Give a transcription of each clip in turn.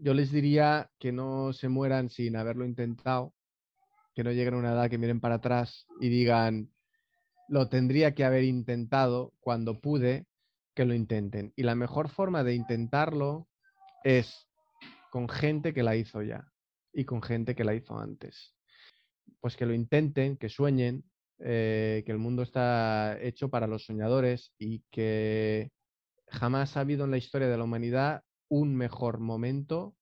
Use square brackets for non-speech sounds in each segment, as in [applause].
yo les diría que no se mueran sin haberlo intentado, que no lleguen a una edad que miren para atrás y digan, lo tendría que haber intentado cuando pude, que lo intenten. Y la mejor forma de intentarlo es con gente que la hizo ya y con gente que la hizo antes. Pues que lo intenten, que sueñen, eh, que el mundo está hecho para los soñadores y que jamás ha habido en la historia de la humanidad un mejor momento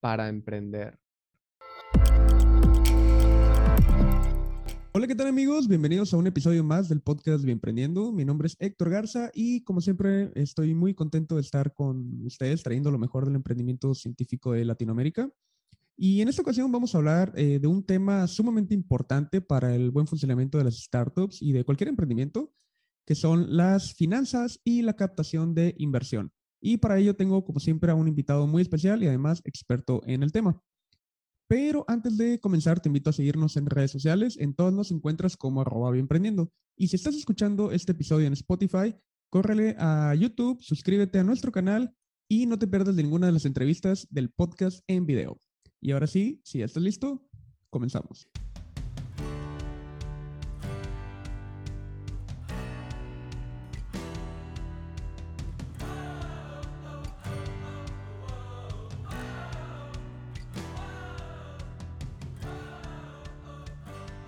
para emprender. Hola, ¿qué tal amigos? Bienvenidos a un episodio más del podcast de Emprendiendo. Mi nombre es Héctor Garza y como siempre estoy muy contento de estar con ustedes trayendo lo mejor del emprendimiento científico de Latinoamérica. Y en esta ocasión vamos a hablar eh, de un tema sumamente importante para el buen funcionamiento de las startups y de cualquier emprendimiento, que son las finanzas y la captación de inversión. Y para ello tengo, como siempre, a un invitado muy especial y además experto en el tema. Pero antes de comenzar, te invito a seguirnos en redes sociales. En todas nos encuentras como arroba emprendiendo. Y si estás escuchando este episodio en Spotify, córrele a YouTube, suscríbete a nuestro canal y no te pierdas ninguna de las entrevistas del podcast en video. Y ahora sí, si ya estás listo, comenzamos.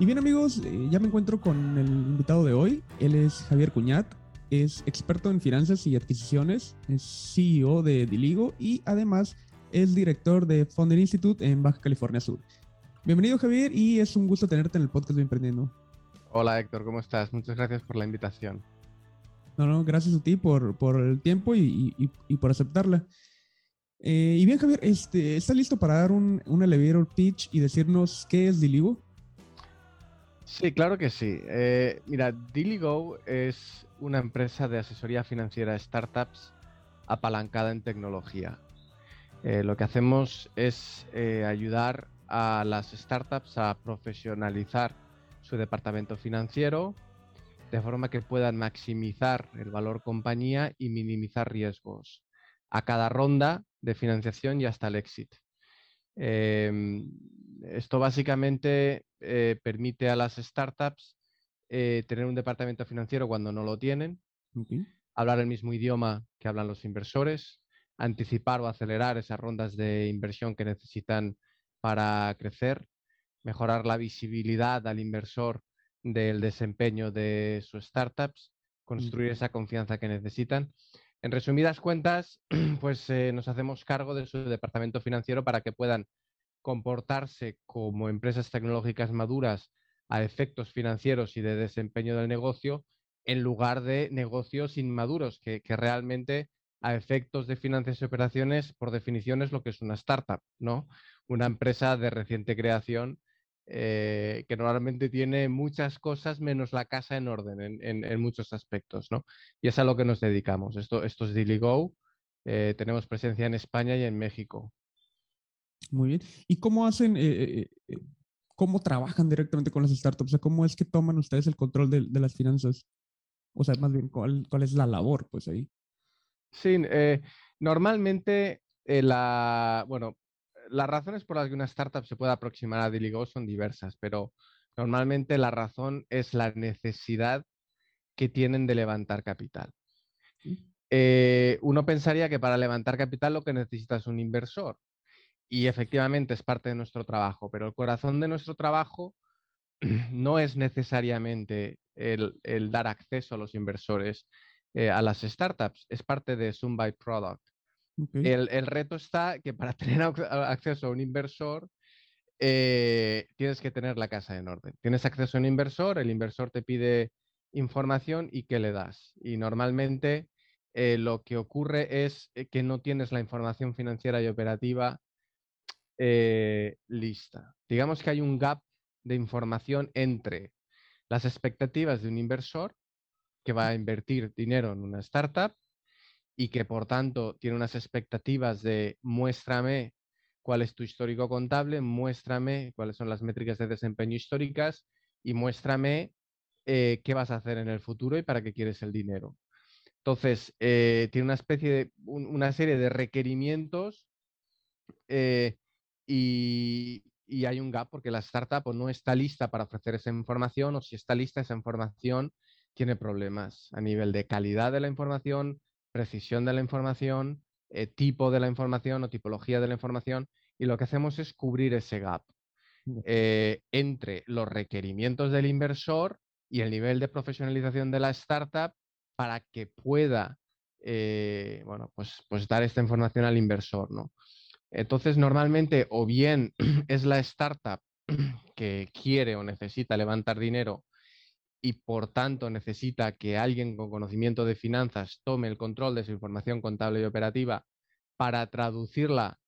Y bien amigos, eh, ya me encuentro con el invitado de hoy. Él es Javier Cuñat, es experto en finanzas y adquisiciones, es CEO de Diligo y además es director de Founder Institute en Baja California Sur. Bienvenido Javier y es un gusto tenerte en el podcast de Emprendiendo. Hola Héctor, ¿cómo estás? Muchas gracias por la invitación. No, no, gracias a ti por, por el tiempo y, y, por aceptarla. Eh, y bien Javier, este, ¿estás listo para dar un, un elevator pitch y decirnos qué es Diligo? Sí, claro que sí. Eh, mira, Diligo es una empresa de asesoría financiera de startups apalancada en tecnología. Eh, lo que hacemos es eh, ayudar a las startups a profesionalizar su departamento financiero de forma que puedan maximizar el valor compañía y minimizar riesgos a cada ronda de financiación y hasta el. Em, esto básicamente eh, permite a las startups tener un departamento financiero cuando no lo tienen, hablar el mismo idioma que hablan los inversores, anticipar o acelerar esas rondas de inversión que necesitan para crecer, mejorar la visibilidad al inversor del desempeño de sus startups, construir esa confianza que necesitan. En resumidas cuentas, [clears throat] pues eh, nos hacemos cargo de su departamento financiero para que puedan comportarse como empresas tecnológicas maduras a efectos financieros y de desempeño del negocio, en lugar de negocios inmaduros que, que realmente a efectos de finanzas y operaciones, por definición, es lo que es una startup, ¿no? Una empresa de reciente creación eh, que normalmente tiene muchas cosas menos la casa en orden en, muchos aspectos, ¿no? Y es a lo que nos dedicamos. Esto, esto es DiliGo. Eh, tenemos presencia en España y en México. Muy bien. ¿Y cómo hacen, eh, cómo trabajan directamente con las startups? O sea, ¿cómo es que toman ustedes el control de, de las finanzas? O sea, más bien, ¿cuál, ¿cuál es la labor, pues ahí? Sí, eh, normalmente eh, la, bueno, las razones por las que una startup se puede aproximar a Diligo son diversas, pero normalmente la razón es la necesidad que tienen de levantar capital. Eh, uno pensaría que para levantar capital lo que necesita es un inversor y efectivamente es parte de nuestro trabajo, pero el corazón de nuestro trabajo [clears throat] no es necesariamente el dar acceso a los inversores, eh, a las startups. Es parte de Zoom by Product. El, reto está que para [laughs] tener acceso a un inversor, eh, tienes que tener la casa en orden. Tienes acceso a un inversor, el inversor te pide información y ¿qué le das? Y normalmente eh, lo que ocurre es que no tienes la información financiera y operativa lista. Digamos que hay un gap de información entre las expectativas de un inversor que va a invertir dinero en una startup y que por tanto tiene unas expectativas de muéstrame cuál es tu histórico contable, muéstrame cuáles son las métricas de desempeño históricas y muéstrame eh, qué vas a hacer en el futuro y para qué quieres el dinero. Entonces, eh, tiene una especie de, una serie de requerimientos eh, y, hay un gap porque la startup no está lista para ofrecer esa información o si está lista esa información tiene problemas a nivel de calidad de la información, precisión de la información, eh, tipo de la información o tipología de la información y lo que hacemos es cubrir ese gap eh, entre los requerimientos del inversor y el nivel de profesionalización de la startup para que pueda eh, bueno, pues, pues dar esta información al inversor. ¿no? Entonces, normalmente o bien [clears throat] es la startup [clears throat] que quiere o necesita levantar dinero y por tanto necesita que alguien con conocimiento de finanzas tome el control de su información contable y operativa para traducirla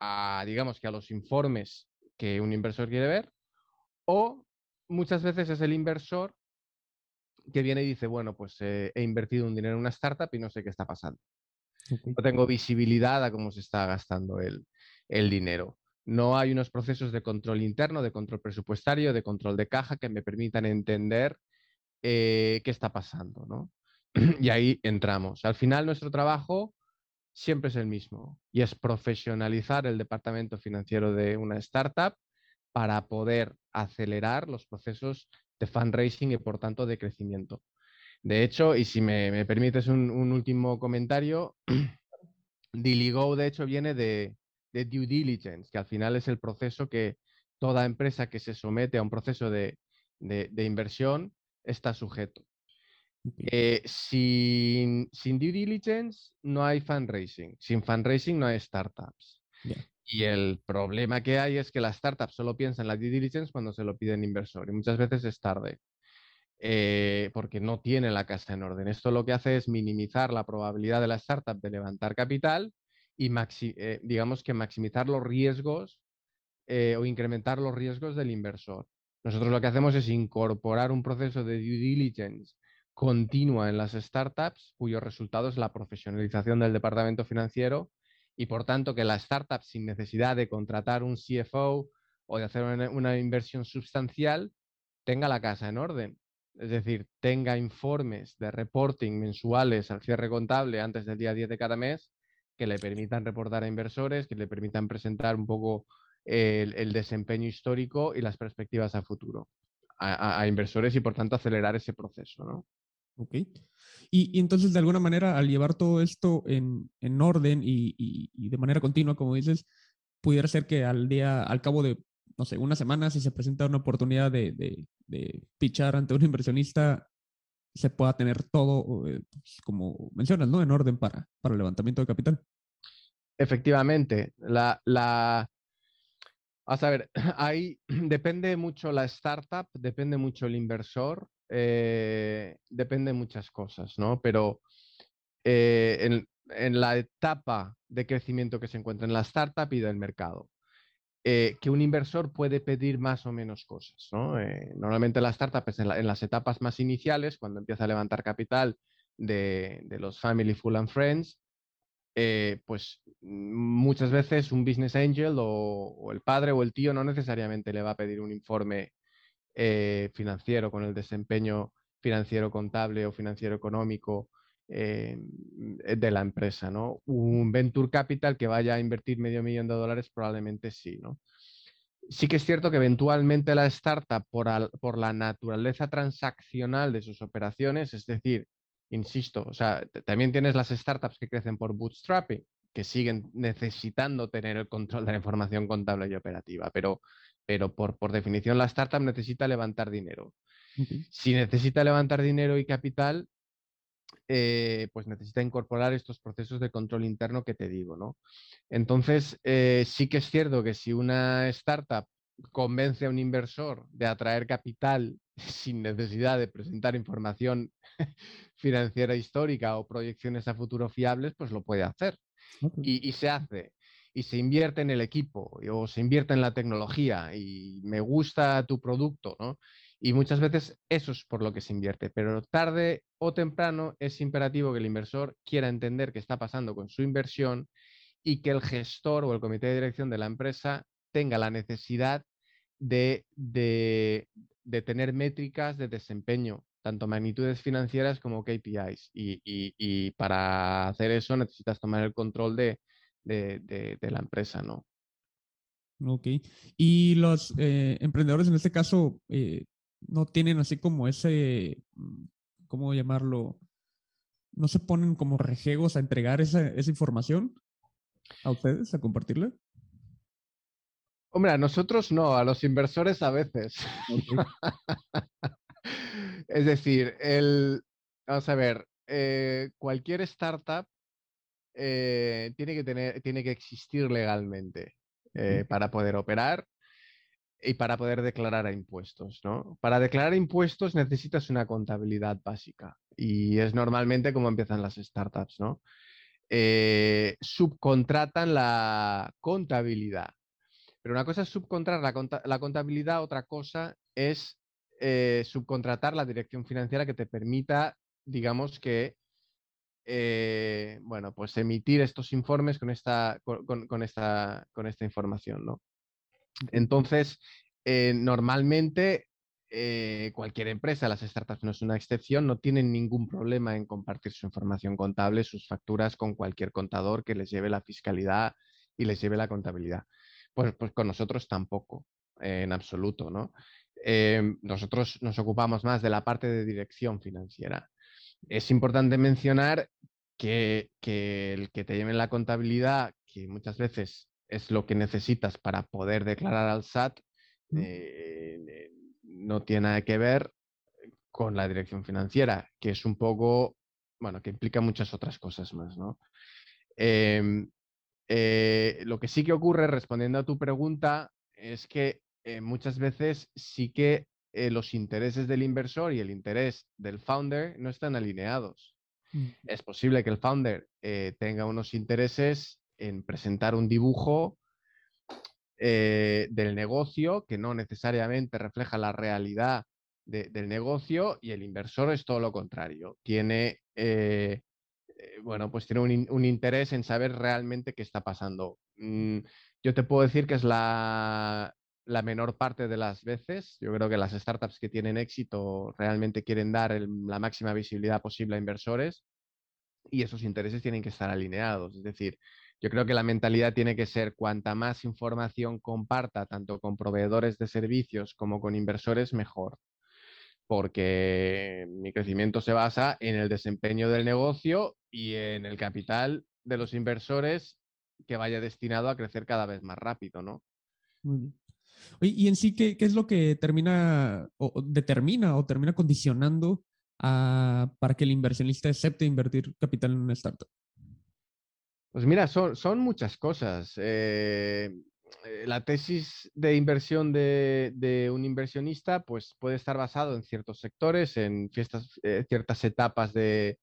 a, digamos que a los informes que un inversor quiere ver, o muchas veces es el inversor que viene y dice, bueno, pues eh, he invertido un dinero en una startup y no sé qué está pasando. No tengo visibilidad a cómo se está gastando el, dinero. No hay unos procesos de control interno, de control presupuestario, de control de caja que me permitan entender eh, qué está pasando. ¿no? [clears throat] y ahí entramos. Al final nuestro trabajo siempre es el mismo y es profesionalizar el departamento financiero de una startup para poder acelerar los procesos de fundraising y por tanto de crecimiento. De hecho, y si me, permites un, último comentario, [clears throat] Diligo de hecho viene de, due diligence, que al final es el proceso que toda empresa que se somete a un proceso de, inversión está sujeto. Eh, sin, due diligence no hay fundraising, sin fundraising no hay startups. Y el problema que hay es que las startups solo piensan en la due diligence cuando se lo piden inversor y muchas veces es tarde. Eh, porque no tiene la casa en orden. Esto lo que hace es minimizar la probabilidad de la startup de levantar capital y eh, digamos que maximizar los riesgos eh, o incrementar los riesgos del inversor. Nosotros lo que hacemos es incorporar un proceso de due diligence continua en las startups cuyo resultado es la profesionalización del departamento financiero y por tanto que la startup sin necesidad de contratar un CFO o de hacer una, inversión sustancial tenga la casa en orden. Es decir, tenga informes de reporting mensuales al cierre contable antes del día 10 de cada mes que le permitan reportar a inversores, que le permitan presentar un poco el, desempeño histórico y las perspectivas a futuro a, inversores y por tanto acelerar ese proceso. ¿no? Ok. Y, entonces, de alguna manera, al llevar todo esto en, orden y, de manera continua, como dices, pudiera ser que al día, al cabo de, no sé, una semana, si se presenta una oportunidad de, de, pichar ante un inversionista, se pueda tener todo, eh, pues, como mencionas, ¿no? En orden para, para el levantamiento de capital. Efectivamente. La, la... a ver, [clears throat] ahí [clears throat] depende mucho la startup, depende mucho el inversor eh, depende de muchas cosas, ¿no? Pero eh, en, la etapa de crecimiento que se encuentra en la startup y del mercado, eh, que un inversor puede pedir más o menos cosas, ¿no? normalmente la startup es en, las etapas más iniciales, cuando empieza a levantar capital de, los family full and friends, pues muchas veces un business angel o, el padre o el tío no necesariamente le va a pedir un informe eh, financiero, con el desempeño financiero contable o financiero económico eh, de la empresa. ¿no? Un venture capital que vaya a invertir medio millón de dólares probablemente sí. ¿no? Sí que es cierto que eventualmente la startup, por, por la naturaleza transaccional de sus operaciones, es decir, insisto, o sea, también tienes las startups que crecen por bootstrapping, que siguen necesitando tener el control de la información contable y operativa, pero pero por, por definición la startup necesita levantar dinero. Si necesita levantar dinero y capital, eh, pues necesita incorporar estos procesos de control interno que te digo, ¿no? Entonces, eh, sí que es cierto que si una startup convence a un inversor de atraer capital [laughs] sin necesidad de presentar información [laughs] financiera histórica o proyecciones a futuro fiables, pues lo puede hacer. Y, y, se hace y se invierte en el equipo o se invierte en la tecnología y me gusta tu producto, ¿no? Y muchas veces eso es por lo que se invierte, pero tarde o temprano es imperativo que el inversor quiera entender qué está pasando con su inversión y que el gestor o el comité de dirección de la empresa tenga la necesidad de, de, tener métricas de desempeño, tanto magnitudes financieras como KPIs. Y, y, y para hacer eso necesitas tomar el control de, de, la empresa, ¿no? Ok. Y los eh, emprendedores en este caso eh, no tienen así como ese, mm, ¿cómo llamarlo? ¿No se ponen como rejegos a entregar esa, esa información a ustedes, a compartirla? Hombre, a nosotros no, a los inversores a veces. [laughs] es decir, el, vamos a ver, eh, cualquier startup eh, tiene, que tener, tiene que existir legalmente eh, para poder operar y para poder declarar impuestos. ¿no? Para declarar impuestos necesitas una contabilidad básica y es normalmente como empiezan las startups. ¿no? subcontratan la contabilidad pero una cosa es subcontratar la, contabilidad, otra cosa es eh, subcontratar la dirección financiera que te permita, digamos que, eh, bueno, pues emitir estos informes con esta, con, esta, con esta información, ¿no? Entonces, eh, normalmente cualquier empresa, las startups no es una excepción, no tienen ningún problema en compartir su información contable, sus facturas con cualquier contador que les lleve la fiscalidad y les lleve la contabilidad. Pues, pues con nosotros tampoco, en absoluto, ¿no? Em, nosotros nos ocupamos más de la parte de dirección financiera. Es importante mencionar que, el que te lleven la contabilidad, que muchas veces es lo que necesitas para poder declarar al SAT, eh, no tiene nada que ver con la dirección financiera, que es un poco, bueno, que implica muchas otras cosas más, ¿no? Em, eh, lo que sí que ocurre, respondiendo a tu pregunta, es que eh, muchas veces sí que eh, los intereses del inversor y el interés del founder no están alineados. Mm. Es posible que el founder tenga unos intereses en presentar un dibujo del negocio que no necesariamente refleja la realidad del negocio y el inversor es todo lo contrario. Tiene eh, bueno, pues tiene un, interés en saber realmente qué está pasando. Mm, yo te puedo decir que es la, menor parte de las veces. Yo creo que las startups que tienen éxito realmente quieren dar la máxima visibilidad posible a inversores y esos intereses tienen que estar alineados. Es decir, yo creo que la mentalidad tiene que ser cuanta más información comparta, tanto con proveedores de servicios como con inversores, mejor porque mi crecimiento se basa en el desempeño del negocio y en el capital de los inversores que vaya destinado a crecer cada vez más rápido, ¿no? y en sí, ¿qué, es lo que termina determina o termina condicionando para que el inversionista acepte invertir capital en una startup? Pues mira, son, son muchas cosas. Eh, eh, la tesis de inversión de, un inversionista pues, puede estar basado en ciertos sectores, en eh, ciertas etapas de,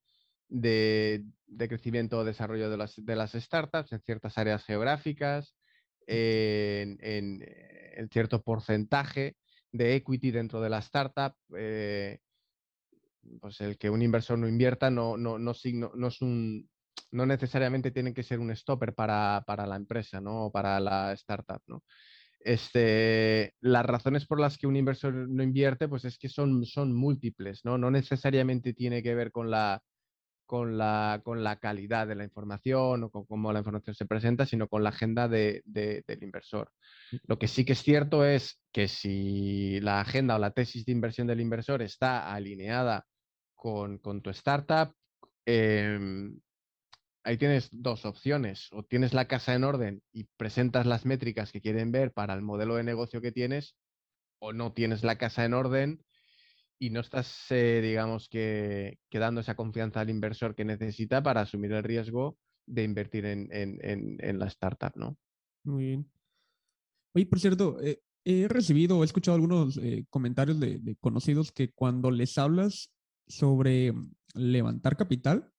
crecimiento o desarrollo de las, startups, en ciertas áreas geográficas, en, cierto porcentaje de equity dentro de la startup. Eh, pues el que un inversor no invierta no, no, no es un, no necesariamente tienen que ser un stopper para, la empresa, ¿no? O para la startup, ¿no? Este, las razones por las que un inversor no invierte, pues es que son, son múltiples, ¿no? No necesariamente tiene que ver con la, con la, con la calidad de la información o con cómo la información se presenta, sino con la agenda del inversor. Lo que sí que es cierto es que si la agenda o la tesis de inversión del inversor está alineada con, tu startup, em, ahí tienes dos opciones. O tienes la casa en orden y presentas las métricas que quieren ver para el modelo de negocio que tienes, o no tienes la casa en orden y no estás, eh, digamos, que, dando esa confianza al inversor que necesita para asumir el riesgo de invertir en, la startup, ¿no? Muy bien. Oye, por cierto, eh, he recibido o he escuchado algunos eh, comentarios de conocidos que cuando les hablas sobre levantar capital,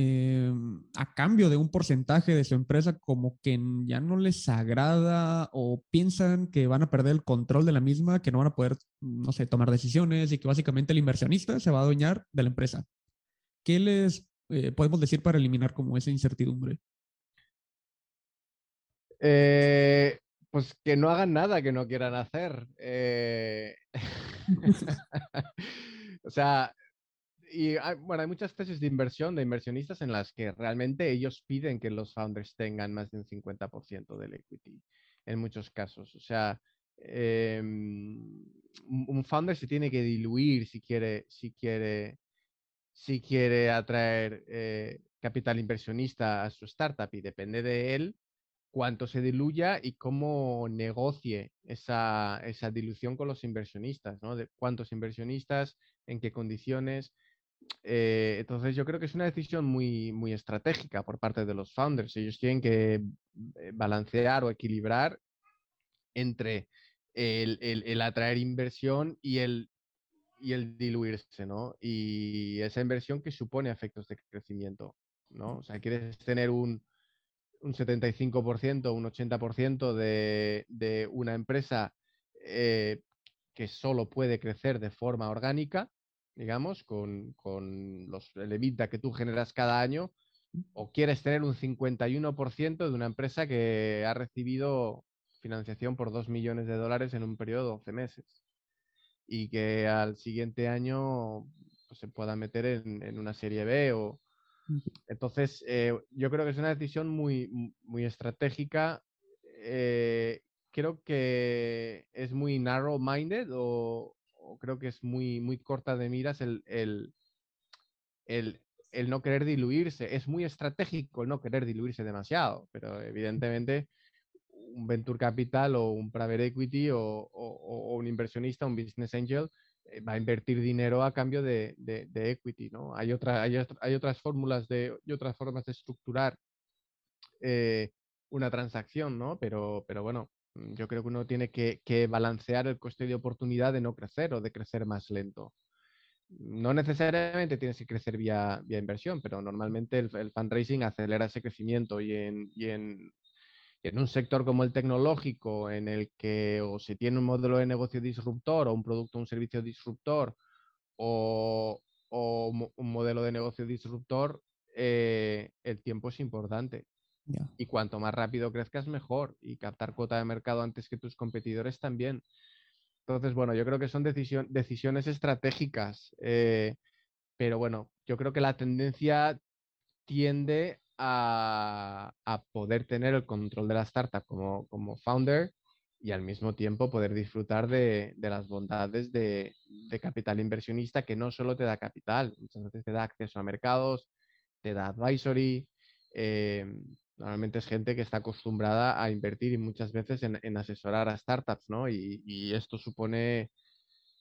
Em, a cambio de un porcentaje de su empresa como que ya no les agrada o piensan que van a perder el control de la misma, que no van a poder, no sé, tomar decisiones y que básicamente el inversionista se va a adueñar de la empresa. ¿Qué les eh, podemos decir para eliminar como esa incertidumbre? Eh, pues que no hagan nada que no quieran hacer. Eh, [laughs] [laughs] o sea, y bueno, hay muchas tesis de inversión de inversionistas en las que realmente ellos piden que los founders tengan más de un 50% del equity en muchos casos. O sea, em, un founder se tiene que diluir si quiere, si quiere, si quiere atraer eh, capital inversionista a su startup y depende de él cuánto se diluya y cómo negocie esa, esa dilución con los inversionistas, ¿no? De cuántos inversionistas, en qué condiciones. Eh, entonces yo creo que es una decisión muy, muy estratégica por parte de los founders. Ellos tienen que eh, balancear o equilibrar entre el, atraer inversión y el, y el diluirse, ¿no? Y esa inversión que supone efectos de crecimiento, ¿no? O sea, quieres tener un, un 75%, un 80% de, de una empresa eh, que solo puede crecer de forma orgánica, digamos, con, los, el EBITDA que tú generas cada año, o quieres tener un 51% de una empresa que ha recibido financiación por 2 millones de dólares en un periodo de 12 meses y que al siguiente año pues, se pueda meter en, una serie B o... Entonces, eh, yo creo que es una decisión muy, muy estratégica. Eh, creo que es muy narrow-minded o, creo que es muy, muy corta de miras el, el, el, el, no querer diluirse. Es muy estratégico el no querer diluirse demasiado, pero evidentemente un venture capital o un private equity o, o, un inversionista, un business angel, eh, va a invertir dinero a cambio de, de, equity, ¿no? Hay, otra, hay, hay, otras fórmulas de, y otras formas de estructurar eh, una transacción, ¿no? Pero, pero bueno, yo creo que uno tiene que, balancear el coste de oportunidad de no crecer o de crecer más lento. No necesariamente tienes que crecer vía, inversión, pero normalmente el, fundraising acelera ese crecimiento y en, un sector como el tecnológico, en el que o se tiene un modelo de negocio disruptor o un producto o un servicio disruptor o, o un modelo de negocio disruptor, eh, el tiempo es importante. Y cuanto más rápido crezcas, mejor. Y captar cuota de mercado antes que tus competidores también. Entonces, bueno, yo creo que son decisiones estratégicas. Eh, pero bueno, yo creo que la tendencia tiende a, poder tener el control de la startup como, como founder y al mismo tiempo poder disfrutar de, las bondades de, de, capital inversionista que no solo te da capital, muchas veces te da acceso a mercados, te da advisory, eh, Normalmente es gente que está acostumbrada a invertir y muchas veces en, asesorar a startups, ¿no? Y, esto supone,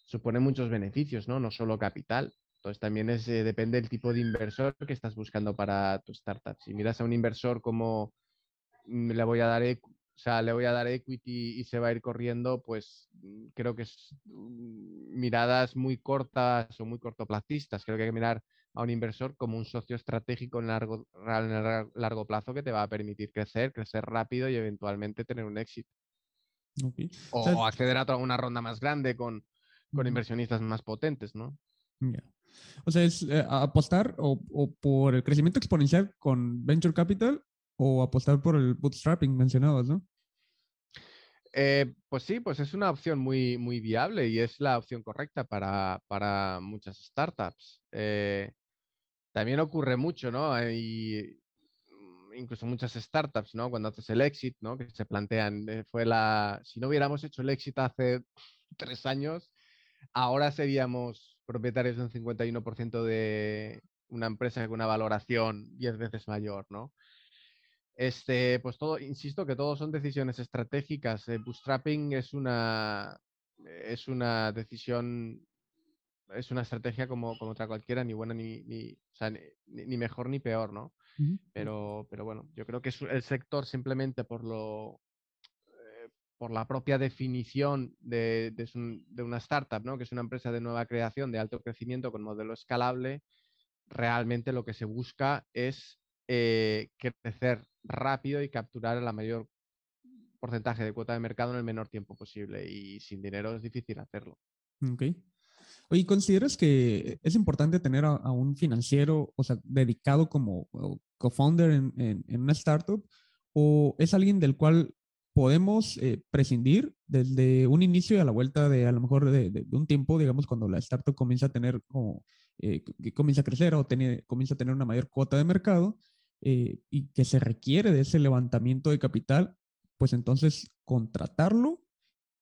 supone muchos beneficios, ¿no? No solo capital. Entonces también es, eh, depende del tipo de inversor que estás buscando para tu startup. Si miras a un inversor como mm, le voy a dar, o sea, le voy a dar equity y se va a ir corriendo, pues mm, creo que es mm, miradas muy cortas o muy cortoplacistas. Creo que hay que mirar a un inversor como un socio estratégico en largo, largo plazo que te va a permitir crecer, crecer rápido y eventualmente tener un éxito. O, acceder a una ronda más grande con, con inversionistas más potentes, ¿no? O sea, es eh, apostar o, por el crecimiento exponencial con Venture Capital o apostar por el bootstrapping mencionados, ¿no? Eh, pues sí, pues es una opción muy, muy viable y es la opción correcta para, para muchas startups. Eh, también ocurre mucho, ¿no? Hay mm, incluso muchas startups, ¿no? Cuando haces el exit, ¿no? Que se plantean, eh, fue la, si no hubiéramos hecho el exit hace [laughs] tres años, ahora seríamos propietarios de un 51% de una empresa con una valoración 10 veces mayor, ¿no? Este, pues todo, insisto que todo son decisiones estratégicas. El bootstrapping es una, es una decisión es una estrategia como, como otra cualquiera, ni buena ni, ni, ni, mejor ni peor, ¿no? pero, pero bueno, yo creo que el sector simplemente por lo eh, por la propia definición de, de, una startup, ¿no? que es una empresa de nueva creación, de alto crecimiento con modelo escalable, realmente lo que se busca es eh, crecer rápido y capturar la mayor porcentaje de cuota de mercado en el menor tiempo posible. Y sin dinero es difícil hacerlo. Okay. Oye, ¿consideras que es importante tener a, un financiero, o sea, dedicado como co-founder en, una startup? ¿O es alguien del cual podemos eh, prescindir desde un inicio y a la vuelta de a lo mejor de, un tiempo, digamos, cuando la startup comienza a tener como eh, que comienza a crecer o comienza a tener una mayor cuota de mercado eh, y que se requiere de ese levantamiento de capital, pues entonces contratarlo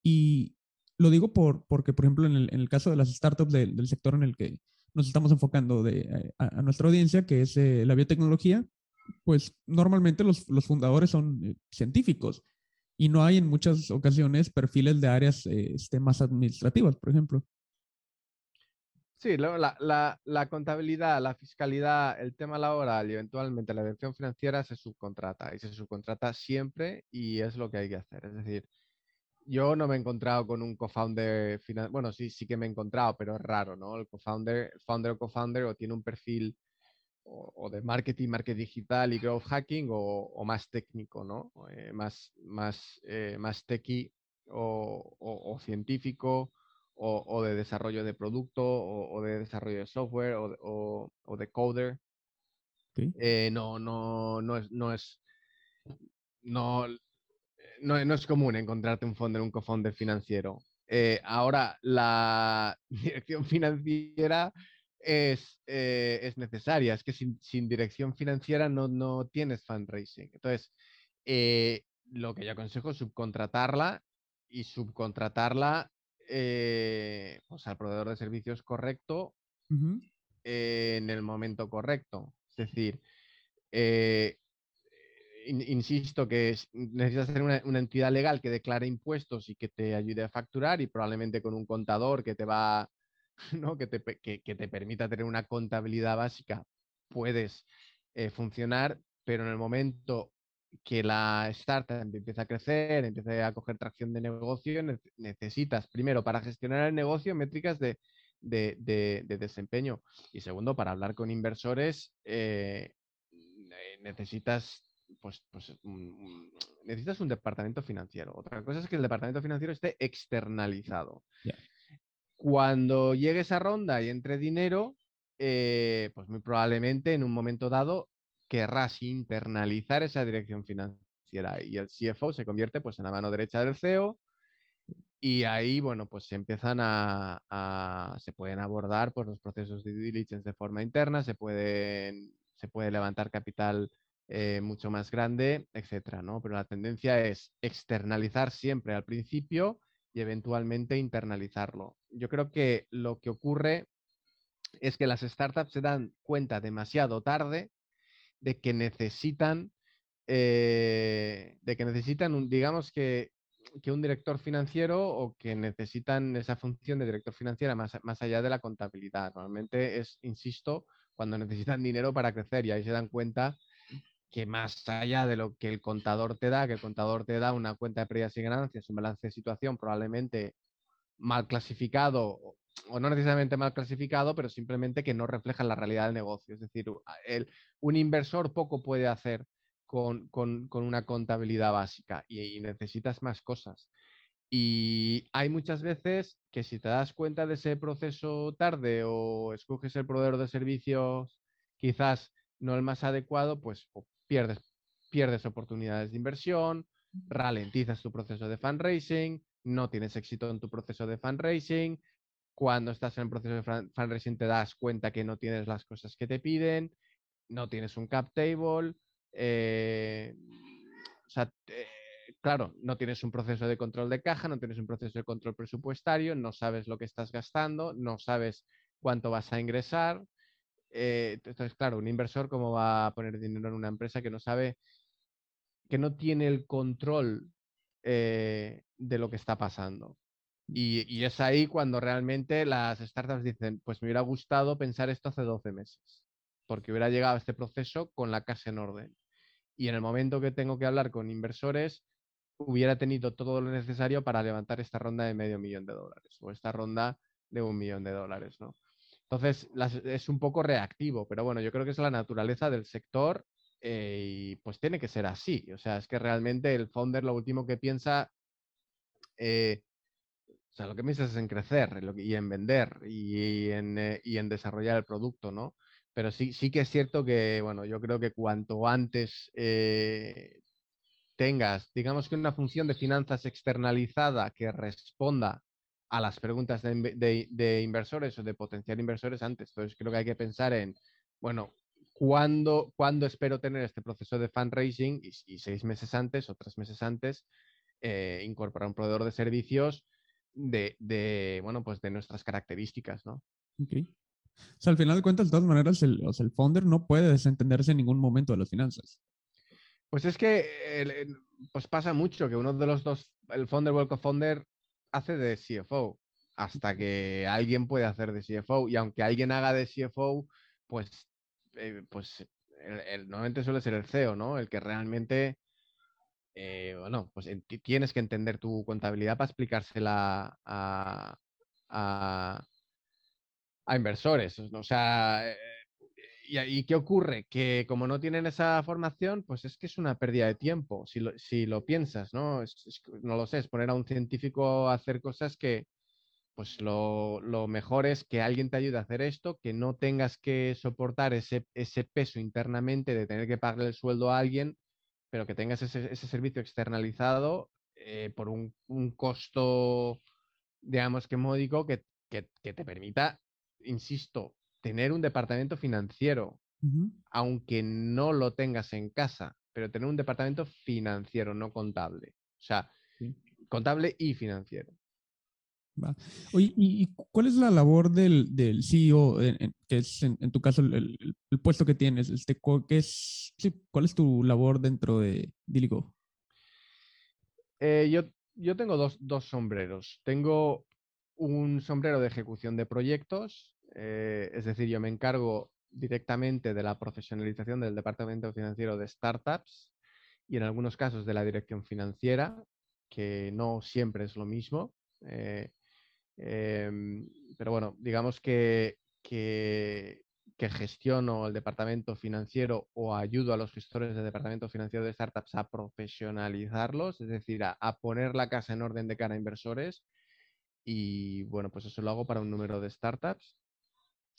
y lo digo por, porque, por ejemplo, en el, caso de las startups del sector en el que nos estamos enfocando de, a, nuestra audiencia, que es la biotecnología, pues normalmente los, fundadores son científicos y no hay en muchas ocasiones perfiles de áreas eh, este, más administrativas, por ejemplo. Sí, la, la, la, contabilidad, la fiscalidad, el tema laboral y eventualmente la dirección financiera se subcontrata y se subcontrata siempre y es lo que hay que hacer. Es decir, yo no me he encontrado con un co-founder, bueno, sí, sí que me he encontrado, pero es raro, ¿no? El co-founder, founder o co-founder o tiene un perfil o, de marketing, marketing digital y growth hacking o, más técnico, ¿no? Eh, más, más, eh, más techy o, científico o, de desarrollo de producto o, de desarrollo de software o, de coder. Eh, no, no, no es, no es, no, no, no, es común encontrarte un founder, un co-founder financiero. ahora, la [laughs] dirección financiera es, eh, es necesaria. Es que sin, dirección financiera no, no tienes fundraising. Entonces, eh, lo que yo aconsejo es subcontratarla y subcontratarla eh, pues al proveedor de servicios correcto en el momento correcto. Es decir, insisto que necesitas tener una, una, entidad legal que declare impuestos y que te ayude a facturar y probablemente con un contador que te va [laughs] ¿no? que, te, que, te permita tener una contabilidad básica, puedes eh, funcionar, pero en el momento que la startup empieza a crecer, empieza a coger tracción de negocio, necesitas, primero, para gestionar el negocio, métricas de, de, desempeño. Y segundo, para hablar con inversores, eh, necesitas, pues, pues necesitas un departamento financiero. Otra cosa es que el departamento financiero esté externalizado. Cuando llegue esa ronda y entre dinero, eh, pues muy probablemente en un momento dado querrás internalizar esa dirección financiera y el CFO se convierte pues en la mano derecha del CEO y ahí, bueno, pues se empiezan a, se pueden abordar pues los procesos de diligence de forma interna, se pueden, se puede levantar capital eh, mucho más grande, etcétera, ¿no? Pero la tendencia es externalizar siempre al principio y eventualmente internalizarlo. Yo creo que lo que ocurre es que las startups se dan cuenta demasiado tarde de que necesitan, eh, de que necesitan, un, digamos que, un director financiero o que necesitan esa función de director financiera más, más allá de la contabilidad. Normalmente es, insisto, cuando necesitan dinero para crecer y ahí se dan cuenta que más allá de lo que el contador te da, que el contador te da una cuenta de pérdidas y ganancias, un balance de situación probablemente mal clasificado o no necesariamente mal clasificado, pero simplemente que no refleja la realidad del negocio. Es decir, el, un inversor poco puede hacer con, una contabilidad básica y, necesitas más cosas. Y hay muchas veces que si te das cuenta de ese proceso tarde o escoges el proveedor de servicios quizás no el más adecuado, pues pierdes, pierdes oportunidades de inversión, ralentizas tu proceso de fundraising, no tienes éxito en tu proceso de fundraising. Cuando estás en el proceso de fundraising te das cuenta que no tienes las cosas que te piden, no tienes un cap table, eh, o sea, claro, no tienes un proceso de control de caja, no tienes un proceso de control presupuestario, no sabes lo que estás gastando, no sabes cuánto vas a ingresar, eh, entonces, claro, un inversor, ¿cómo va a poner dinero en una empresa que no sabe, que no tiene el control eh, de lo que está pasando? Y, es ahí cuando realmente las startups dicen, pues me hubiera gustado pensar esto hace 12 meses, porque hubiera llegado a este proceso con la casa en orden. Y en el momento que tengo que hablar con inversores, hubiera tenido todo lo necesario para levantar esta ronda de medio millón de dólares o esta ronda de un millón de dólares, ¿no? Entonces, es un poco reactivo, pero bueno, yo creo que es la naturaleza del sector eh, y pues tiene que ser así. O sea, es que realmente el founder lo último que piensa, eh, o sea, lo que piensa es en crecer y en vender y en, eh, y en desarrollar el producto, ¿no? Pero sí, sí que es cierto que, bueno, yo creo que cuanto antes tengas, digamos que una función de finanzas externalizada que responda a las preguntas de, inversores o de potenciar inversores antes. Entonces creo que hay que pensar en, bueno, ¿cuándo, espero tener este proceso de fundraising? Y, seis meses antes o tres meses antes, eh, incorporar un proveedor de servicios de, bueno, pues de nuestras características, ¿no? Okay. O sea, al final de cuentas, de todas maneras, el, o sea, el founder no puede desentenderse en ningún momento de las finanzas. Pues es que pues pasa mucho que uno de los dos, el founder o el co-founder, hace de CFO hasta que alguien puede hacer de CFO. Y aunque alguien haga de CFO, pues, eh, pues el, normalmente suele ser el CEO, ¿no? El que realmente, eh, bueno, pues tienes que entender tu contabilidad para explicársela a, inversores. O sea, eh, ¿Y, qué ocurre? Que como no tienen esa formación, pues es que es una pérdida de tiempo, si lo, piensas, ¿no? no lo sé, es poner a un científico a hacer cosas que, pues lo, mejor es que alguien te ayude a hacer esto, que no tengas que soportar ese, ese peso internamente de tener que pagarle el sueldo a alguien, pero que tengas ese, servicio externalizado eh, por un, costo, digamos que módico, que, que te permita, insisto, tener un departamento financiero, aunque no lo tengas en casa, pero tener un departamento financiero, no contable. O sea, contable y financiero. ¿Y, cuál es la labor del, CEO, que es en, tu caso el, puesto que tienes? Este, ¿qué es, ¿Cuál es tu labor dentro de Diligo? Eh, yo, yo tengo dos, dos, sombreros. Tengo un sombrero de ejecución de proyectos eh, es decir, yo me encargo directamente de la profesionalización del departamento financiero de startups y en algunos casos de la dirección financiera, que no siempre es lo mismo. Eh, em, pero bueno, digamos que, que, gestiono el departamento financiero o ayudo a los gestores del departamento financiero de startups a profesionalizarlos, es decir, a, a poner la casa en orden de cara a inversores. Y bueno, pues eso lo hago para un número de startups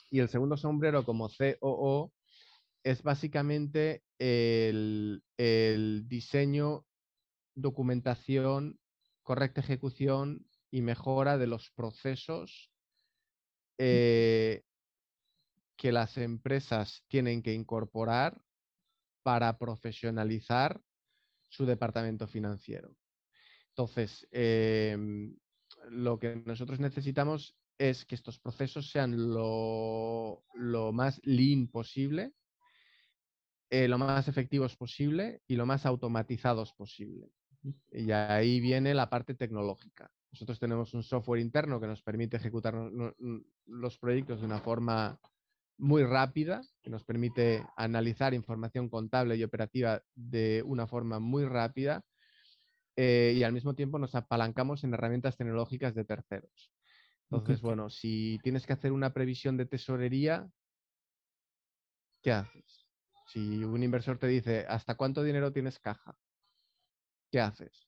y el segundo sombrero como COO es básicamente el, diseño, documentación, correcta ejecución y mejora de los procesos eh, que las empresas tienen que incorporar para profesionalizar su departamento financiero. Entonces, em, lo que nosotros necesitamos es que estos procesos sean lo, más lean posible, eh, lo más efectivos posible y lo más automatizados posible. Y ahí viene la parte tecnológica. Nosotros tenemos un software interno que nos permite ejecutar los proyectos de una forma muy rápida, que nos permite analizar información contable y operativa de una forma muy rápida eh, y al mismo tiempo nos apalancamos en herramientas tecnológicas de terceros. Entonces, bueno, si tienes que hacer una previsión de tesorería, ¿qué haces? Si un inversor te dice, ¿hasta cuánto dinero tienes caja? ¿Qué haces?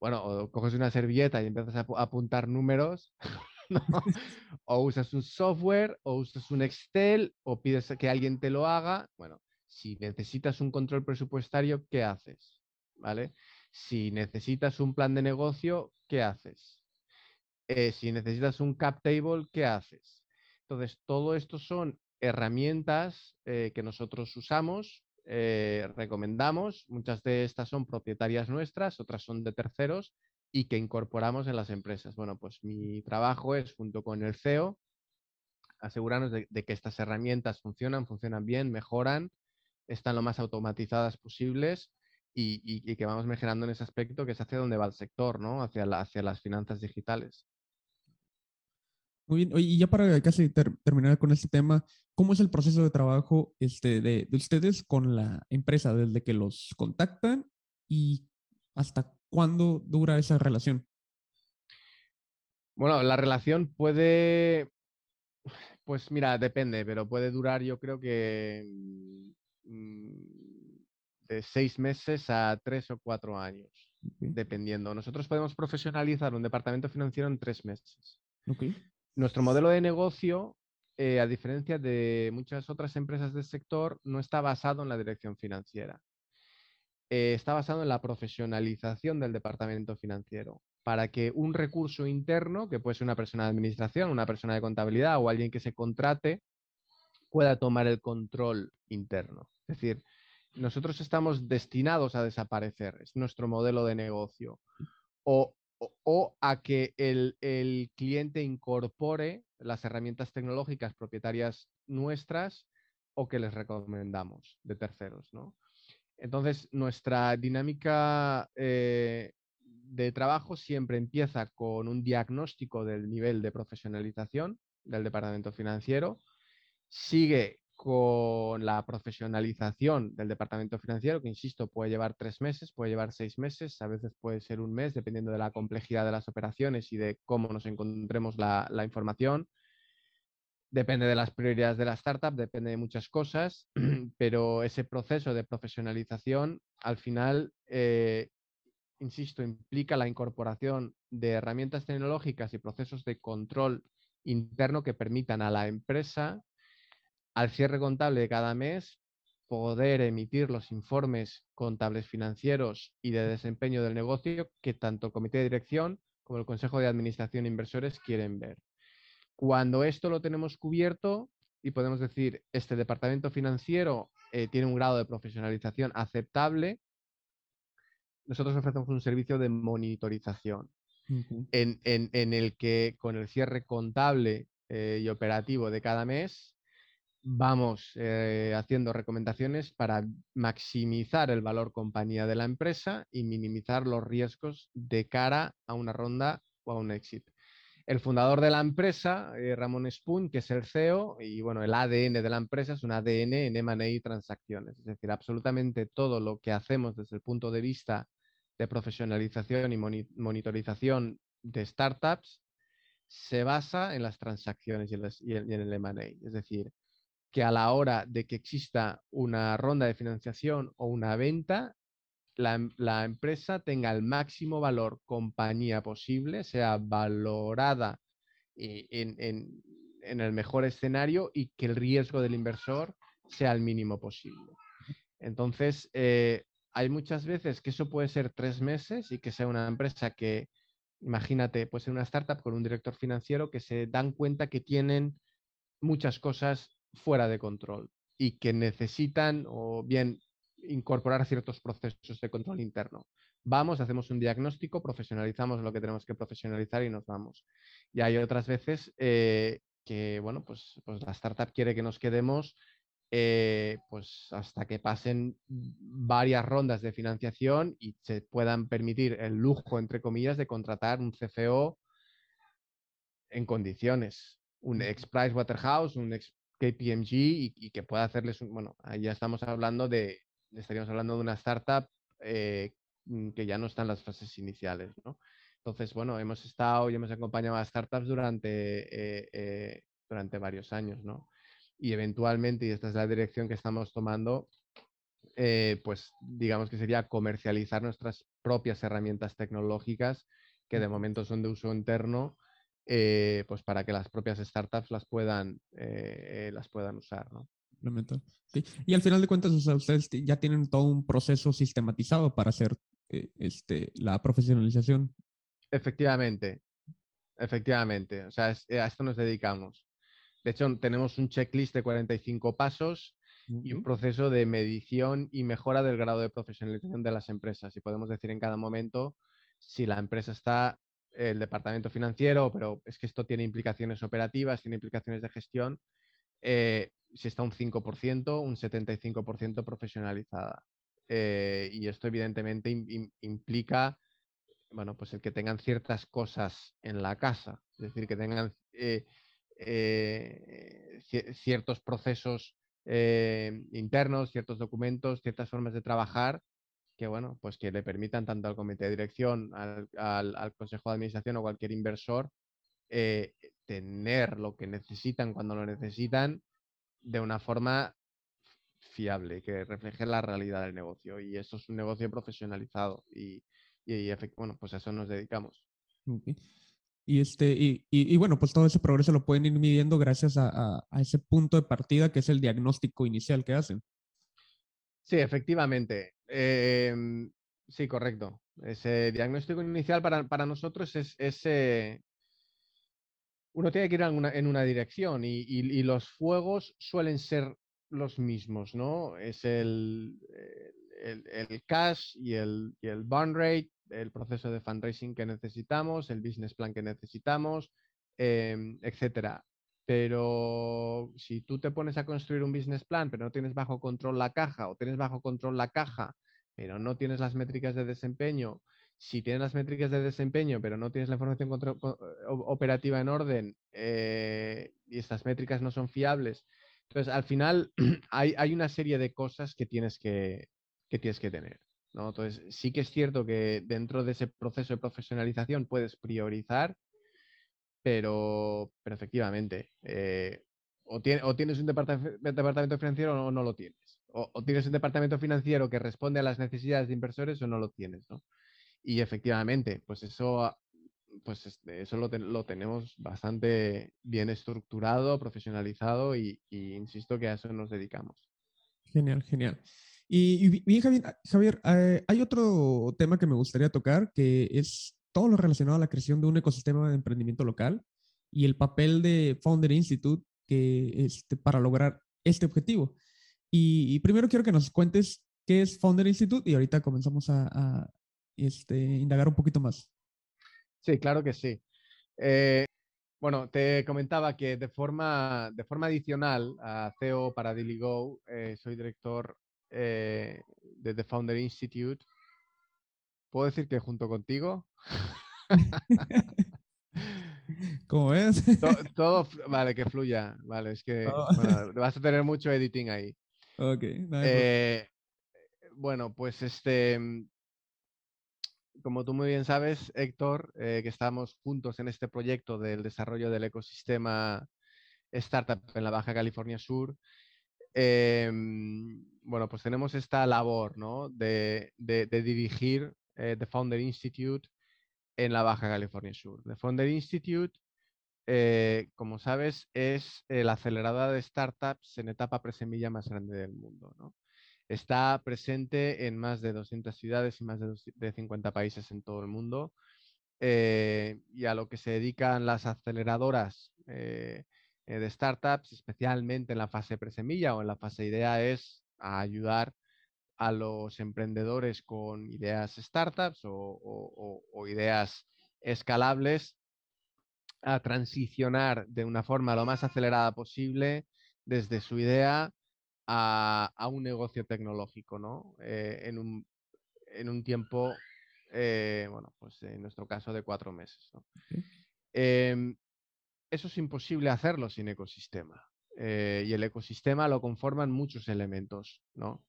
Bueno, o coges una servilleta y empiezas a apuntar números, [laughs] [laughs] o usas un software, o usas un Excel, o pides que alguien te lo haga. Bueno, si necesitas un control presupuestario, ¿qué haces? ¿Vale? Si necesitas un plan de negocio, ¿qué haces? Eh, si necesitas un cap table, ¿qué haces? Entonces, todo esto son herramientas eh, que nosotros usamos, eh, recomendamos. Muchas de estas son propietarias nuestras, otras son de terceros y que incorporamos en las empresas. Bueno, pues mi trabajo es, junto con el CEO, asegurarnos de, que estas herramientas funcionan, funcionan bien, mejoran, están lo más automatizadas posibles y, que vamos mejorando en ese aspecto, que es hacia donde va el sector, ¿no? Hacia, hacia las finanzas digitales. Muy bien, y ya para casi terminar con este tema, ¿cómo es el proceso de trabajo este, de, ustedes con la empresa desde que los contactan y hasta cuándo dura esa relación? Bueno, la relación puede, pues mira, depende, pero puede durar yo creo que mm, de seis meses a tres o cuatro años, dependiendo. Nosotros podemos profesionalizar un departamento financiero en tres meses. Okay nuestro modelo de negocio, eh, a diferencia de muchas otras empresas del sector, no está basado en la dirección financiera. eh, está basado en la profesionalización del departamento financiero para que un recurso interno, que puede ser una persona de administración, una persona de contabilidad o alguien que se contrate, pueda tomar el control interno. Es decir, nosotros estamos destinados a desaparecer, es nuestro modelo de negocio. A que el, el, cliente incorpore las herramientas tecnológicas propietarias nuestras o que les recomendamos de terceros. ¿no? Entonces, nuestra dinámica eh, de trabajo siempre empieza con un diagnóstico del nivel de profesionalización del departamento financiero, sigue con la profesionalización del departamento financiero, que insisto, puede llevar tres meses, puede llevar seis meses, a veces puede ser un mes, dependiendo de la complejidad de las operaciones y de cómo nos encontremos la, información. Depende de las prioridades de la startup, depende de muchas cosas, [clears throat] pero ese proceso de profesionalización al final, eh, insisto, implica la incorporación de herramientas tecnológicas y procesos de control interno que permitan a la empresa, al cierre contable de cada mes, poder emitir los informes contables financieros y de desempeño del negocio que tanto el comité de dirección como el consejo de administración e inversores quieren ver. Cuando esto lo tenemos cubierto y podemos decir, este departamento financiero eh, tiene un grado de profesionalización aceptable, nosotros ofrecemos un servicio de monitorización en, el que con el cierre contable eh, y operativo de cada mes vamos eh, haciendo recomendaciones para maximizar el valor compañía de la empresa y minimizar los riesgos de cara a una ronda o a un éxito el fundador de la empresa, eh, Ramón Spoon, que es el CEO, y bueno, el ADN de la empresa es un ADN en M&A y transacciones. Es decir, absolutamente todo lo que hacemos desde el punto de vista de profesionalización y monitorización de startups se basa en las transacciones y, en el M&A. Es decir, que a la hora de que exista una ronda de financiación o una venta, Em, la, empresa tenga el máximo valor compañía posible, sea valorada eh, en, el mejor escenario y que el riesgo del inversor sea el mínimo posible. Entonces, eh, hay muchas veces que eso puede ser tres meses y que sea una empresa que, imagínate, puede ser una startup con un director financiero que se dan cuenta que tienen muchas cosas fuera de control y que necesitan o bien incorporar ciertos procesos de control interno. Vamos, hacemos un diagnóstico, profesionalizamos lo que tenemos que profesionalizar y nos vamos. Y hay otras veces eh, que, bueno, pues, pues, la startup quiere que nos quedemos eh, pues hasta que pasen varias rondas de financiación y se puedan permitir el lujo, entre comillas, de contratar un CFO en condiciones. Un ex Price Waterhouse, un ex KPMG y, que pueda hacerles un, bueno, ahí ya estamos hablando de, estaríamos hablando de una startup eh, mm, que ya no está en las fases iniciales, ¿no? Entonces, bueno, hemos estado y hemos acompañado a startups durante, eh, eh, durante varios años, ¿no? Y eventualmente, y esta es la dirección que estamos tomando, pues digamos que sería comercializar nuestras propias herramientas tecnológicas que de momento son de uso interno, pues para que las propias startups las puedan, las puedan usar, ¿no? Y al final de cuentas, ustedes ya tienen todo un proceso sistematizado para hacer eh, este, la profesionalización. Efectivamente, efectivamente. O sea, eh, a esto nos dedicamos. De hecho, tenemos un checklist de 45 pasos y un proceso de medición y mejora del grado de profesionalización de las empresas. Y podemos decir en cada momento si la empresa está, el departamento financiero, pero es que esto tiene implicaciones operativas, tiene implicaciones de gestión. Eh, si está un 5%, un 75% profesionalizada. Eh, y esto evidentemente implica, bueno, pues el que tengan ciertas cosas en la casa, es decir, que tengan eh, ciertos procesos internos, ciertos documentos, ciertas formas de trabajar que, bueno, pues que le permitan tanto al comité de dirección, al, al consejo de administración o cualquier inversor tener lo que necesitan cuando lo necesitan de una forma fiable, que refleje la realidad del negocio. Y eso es un negocio profesionalizado y, bueno, pues a eso nos dedicamos. Y, este, y, bueno, pues todo ese progreso lo pueden ir midiendo gracias a, ese punto de partida que es el diagnóstico inicial que hacen. Sí, efectivamente. Em, sí, correcto. Ese diagnóstico inicial para, nosotros es, ese uno tiene que ir en una, dirección y, los fuegos suelen ser los mismos, ¿no? Es el, el, cash y el, y el burn rate, el proceso de fundraising que necesitamos, el business plan que necesitamos, eh, etcétera. Pero si tú te pones a construir un business plan, pero no tienes bajo control la caja, o tienes bajo control la caja, pero no tienes las métricas de desempeño, si tienes las métricas de desempeño, pero no tienes la información operativa en orden eh, y estas métricas no son fiables, entonces al final [clears throat] hay, hay una serie de cosas que tienes que, que tienes que tener. ¿no? Entonces, sí que es cierto que dentro de ese proceso de profesionalización puedes priorizar, pero, pero efectivamente, eh, o, tienes un departamento financiero o no, lo tienes. O, tienes un departamento financiero que responde a las necesidades de inversores o no lo tienes. ¿no? Y efectivamente, pues eso, pues este, eso lo, tenemos bastante bien estructurado, profesionalizado y, insisto que a eso nos dedicamos. Genial, genial. Y, bien, Javier, eh, hay otro tema que me gustaría tocar, que es todo lo relacionado a la creación de un ecosistema de emprendimiento local y el papel de Founder Institute que, este, para lograr este objetivo. Y, primero quiero que nos cuentes qué es Founder Institute y ahorita comenzamos a, este, indagar un poquito más. Sí, claro que sí. Eh, bueno, te comentaba que de forma, de forma adicional a CEO para DiliGo, eh, soy director eh, de The Founder Institute. ¿Puedo decir que junto contigo? [laughs] ¿Cómo es? [laughs] Todo, vale, que fluya. Vale, es que oh. [laughs] vas a tener mucho editing ahí. Ok. Eh, bueno, pues este, mm, como tú muy bien sabes, Héctor, eh, que estamos juntos en este proyecto del desarrollo del ecosistema startup en la Baja California Sur, Em, bueno, pues tenemos esta labor ¿no? de, dirigir eh, The Founder Institute en la Baja California Sur. The Founder Institute, eh, como sabes, es la aceleradora de startups en etapa presemilla más grande del mundo. ¿no? Está presente en más de 200 ciudades y más de, 50 países en todo el mundo. Eh, y a lo que se dedican las aceleradoras eh, de startups, especialmente en la fase presemilla o en la fase idea, es ayudar a los emprendedores con ideas startups o, ideas escalables a transicionar de una forma lo más acelerada posible desde su idea a, un negocio tecnológico, ¿no? Eh, en, un, tiempo, eh, bueno, pues en nuestro caso de cuatro meses. Em, eso es imposible hacerlo sin ecosistema. Eh, y el ecosistema lo conforman muchos elementos, ¿no?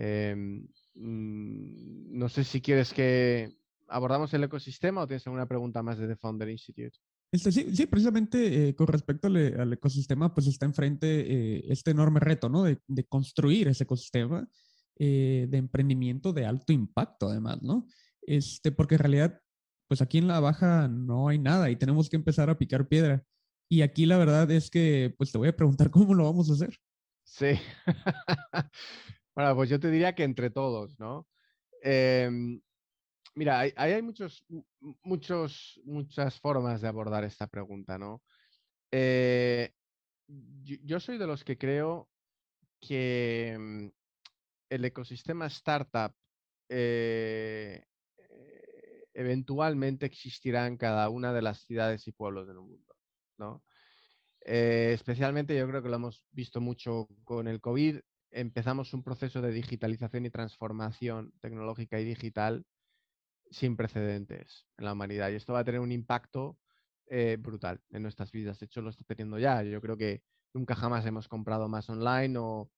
Em, mm, no sé si quieres que abordamos el ecosistema o tienes alguna pregunta más de The Founder Institute. Este, sí, precisamente eh, con respecto al, ecosistema, pues está enfrente eh, este enorme reto, ¿no? De, de construir ese ecosistema de emprendimiento de alto impacto, además, ¿no? Este, porque en realidad, pues aquí en la baja no hay nada y tenemos que empezar a picar piedra. Y aquí la verdad es que, pues te voy a preguntar [laughs] cómo lo vamos a hacer. Sí. [laughs] bueno, pues yo te diría que entre todos, ¿no? Em, mira, hay, muchos, muchos, muchas formas de abordar esta pregunta, ¿no? Eh, yo, soy de los que creo que mm, el ecosistema startup eh, eh, eventualmente existirá en cada una de las ciudades y pueblos del mundo. ¿no? Especialmente yo creo que lo hemos visto mucho con el COVID. Empezamos un proceso de digitalización y transformación tecnológica y digital sin precedentes en la humanidad. Y esto va a tener un impacto eh, brutal en nuestras vidas. De hecho, lo está teniendo ya. Yo creo que nunca jamás hemos comprado más online o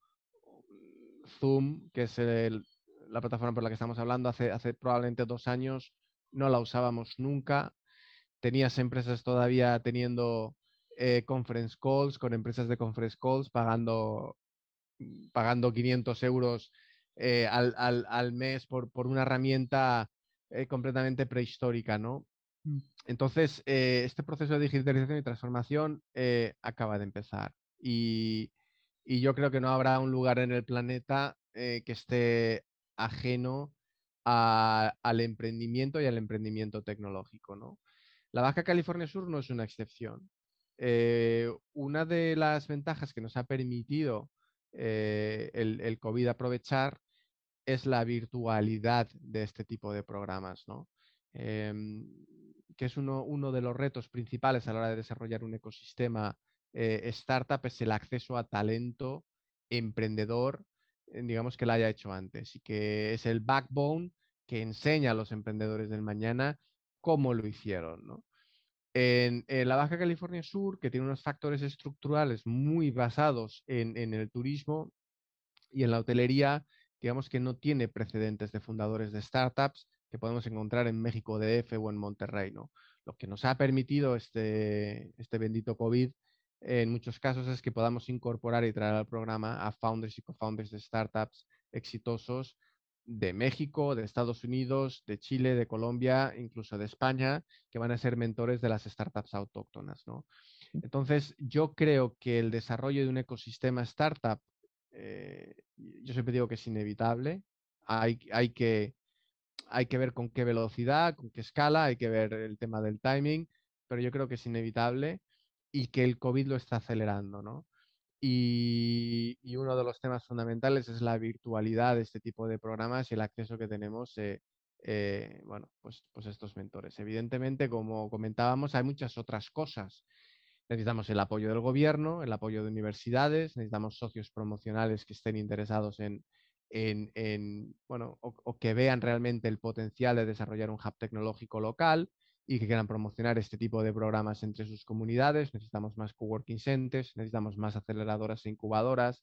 Zoom, que es la plataforma por la que estamos hablando, hace, hace probablemente dos años no la usábamos nunca tenías empresas todavía teniendo eh, conference calls con empresas de conference calls pagando, mm, pagando 500 euros eh, al, mes por, por, una herramienta eh, completamente prehistórica, ¿no? Mm. Entonces, este proceso de digitalización y transformación acaba de empezar. Y, y yo creo que no habrá un lugar en el planeta eh, que esté ajeno al emprendimiento y al emprendimiento tecnológico. ¿no? La Baja California Sur no es una excepción. Eh, una de las ventajas que nos ha permitido eh, el, COVID aprovechar es la virtualidad de este tipo de programas, ¿no? Em, que es uno, uno, de los retos principales a la hora de desarrollar un ecosistema eh, startup, es el acceso a talento emprendedor, digamos que lo haya hecho antes, y que es el backbone que enseña a los emprendedores del mañana cómo lo hicieron, ¿no? En, la Baja California Sur, que tiene unos factores estructurales muy basados en, el turismo y en la hotelería, digamos que no tiene precedentes de fundadores de startups que podemos encontrar en México DF o en Monterrey. ¿no? Lo que nos ha permitido este, este bendito COVID en muchos casos es que podamos incorporar y traer al programa a founders y co-founders de startups exitosos de México, de Estados Unidos, de Chile, de Colombia, incluso de España, que van a ser mentores de las startups autóctonas. ¿no? Entonces, yo creo que el desarrollo de un ecosistema startup, eh, yo siempre digo que es inevitable. Hay, hay, que, hay que ver con qué velocidad, con qué escala, hay que ver el tema del timing, pero yo creo que es inevitable y que el COVID lo está acelerando. ¿no? Y, uno de los temas fundamentales es la virtualidad de este tipo de programas y el acceso que tenemos, eh, eh, bueno, pues, pues estos mentores. Evidentemente, como comentábamos, hay muchas otras cosas. Necesitamos el apoyo del gobierno, el apoyo de universidades, necesitamos socios promocionales que estén interesados en, en, bueno, o, que vean realmente el potencial de desarrollar un hub tecnológico local y que quieran promocionar este tipo de programas entre sus comunidades. Necesitamos más coworking centers, necesitamos más aceleradoras e incubadoras.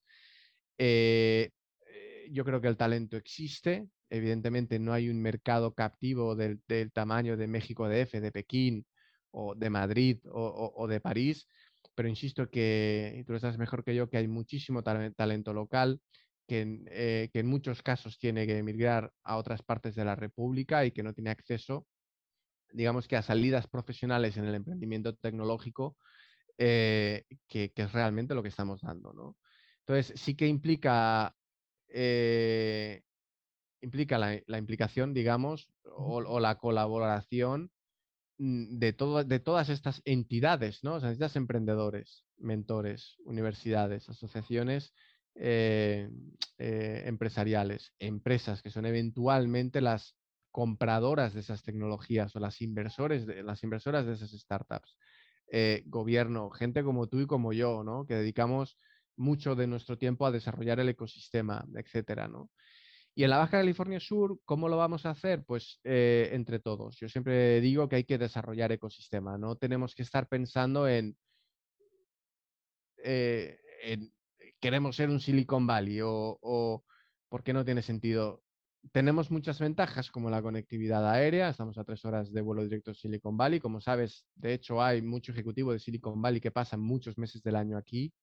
Eh, eh, yo creo que el talento existe. Evidentemente no hay un mercado captivo del, tamaño de México DF, de Pekín o de Madrid o, de París, pero insisto que, tú lo sabes mejor que yo, que hay muchísimo talento local que eh, que en muchos casos tiene que emigrar a otras partes de la República y que no tiene acceso digamos que a salidas profesionales en el emprendimiento tecnológico, eh, que, es realmente lo que estamos dando. ¿no? Entonces, sí que implica, eh, implica la, implicación, digamos, o, la colaboración mm, de, de todas estas entidades, ¿no? O sea, estas emprendedores, mentores, universidades, asociaciones eh, empresariales, empresas que son eventualmente las compradoras de esas tecnologías o las, inversores de, las inversoras de esas startups, eh, gobierno, gente como tú y como yo, ¿no? que dedicamos mucho de nuestro tiempo a desarrollar el ecosistema, etcétera, ¿no? Y en la Baja California Sur, ¿cómo lo vamos a hacer? Pues eh, entre todos. Yo siempre digo que hay que desarrollar ecosistema, no tenemos que estar pensando en, eh, queremos ser un Silicon Valley o, o porque no tiene sentido tenemos muchas ventajas como la conectividad aérea, estamos a tres horas de vuelo directo a Silicon Valley. Como sabes, de hecho hay mucho ejecutivo de Silicon Valley que pasan muchos meses del año aquí.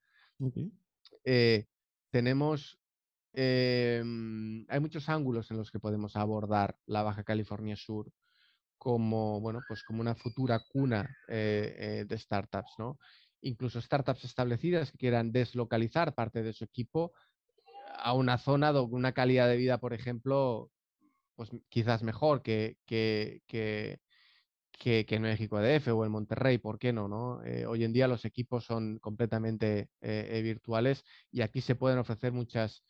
Eh, tenemos, em, hay muchos ángulos en los que podemos abordar la Baja California Sur como, bueno, pues como una futura cuna eh, eh, de startups, ¿no? Incluso startups establecidas que quieran deslocalizar parte de su equipo a una zona con una calidad de vida, por ejemplo, pues quizás mejor que, que, que, que, en México DF o en Monterrey, ¿por qué no? no? Eh, hoy en día los equipos son completamente eh, eh, virtuales y aquí se pueden ofrecer muchas,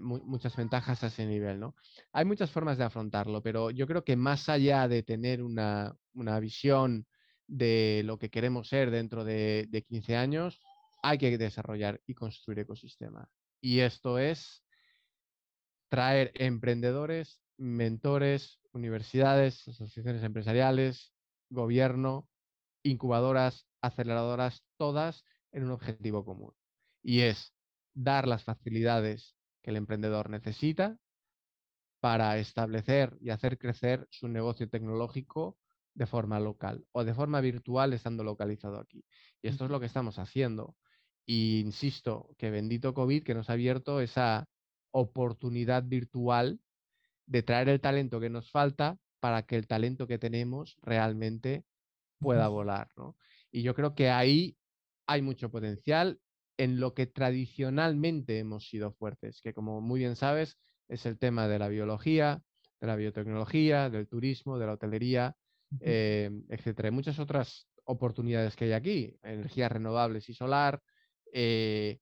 muchas ventajas a ese nivel. ¿no? Hay muchas formas de afrontarlo, pero yo creo que más allá de tener una, una visión de lo que queremos ser dentro de, de 15 años, hay que desarrollar y construir ecosistema. Y esto es traer emprendedores, mentores, universidades, asociaciones empresariales, gobierno, incubadoras, aceleradoras, todas en un objetivo común. Y es dar las facilidades que el emprendedor necesita para establecer y hacer crecer su negocio tecnológico de forma local o de forma virtual estando localizado aquí. Y esto es lo que estamos haciendo. Y insisto, que bendito COVID que nos ha abierto esa oportunidad virtual de traer el talento que nos falta para que el talento que tenemos realmente pueda volar. ¿no? Y yo creo que ahí hay mucho potencial. en lo que tradicionalmente hemos sido fuertes, que como muy bien sabes es el tema de la biología, de la biotecnología, del turismo, de la hotelería, eh, etcétera. Hay muchas otras oportunidades que hay aquí, energías renovables y solar. Eh,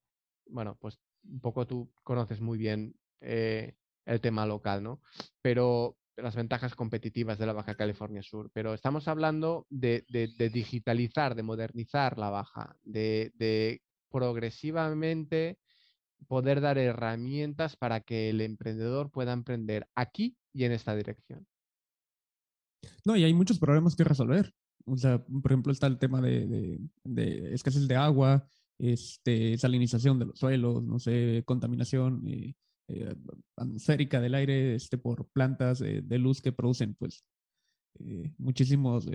bueno, pues un poco tú conoces muy bien eh, el tema local, ¿no? Pero las ventajas competitivas de la Baja California Sur. Pero estamos hablando de, digitalizar, de modernizar la Baja, de progresivamente poder dar herramientas para que el emprendedor pueda emprender aquí y en esta dirección. No, y hay muchos problemas que resolver. O sea, por ejemplo, está el tema de, de, escasez de agua, este, salinización de los suelos, no sé, contaminación eh, eh, atmosférica del aire este, por plantas de luz que producen, pues, eh, muchísimos,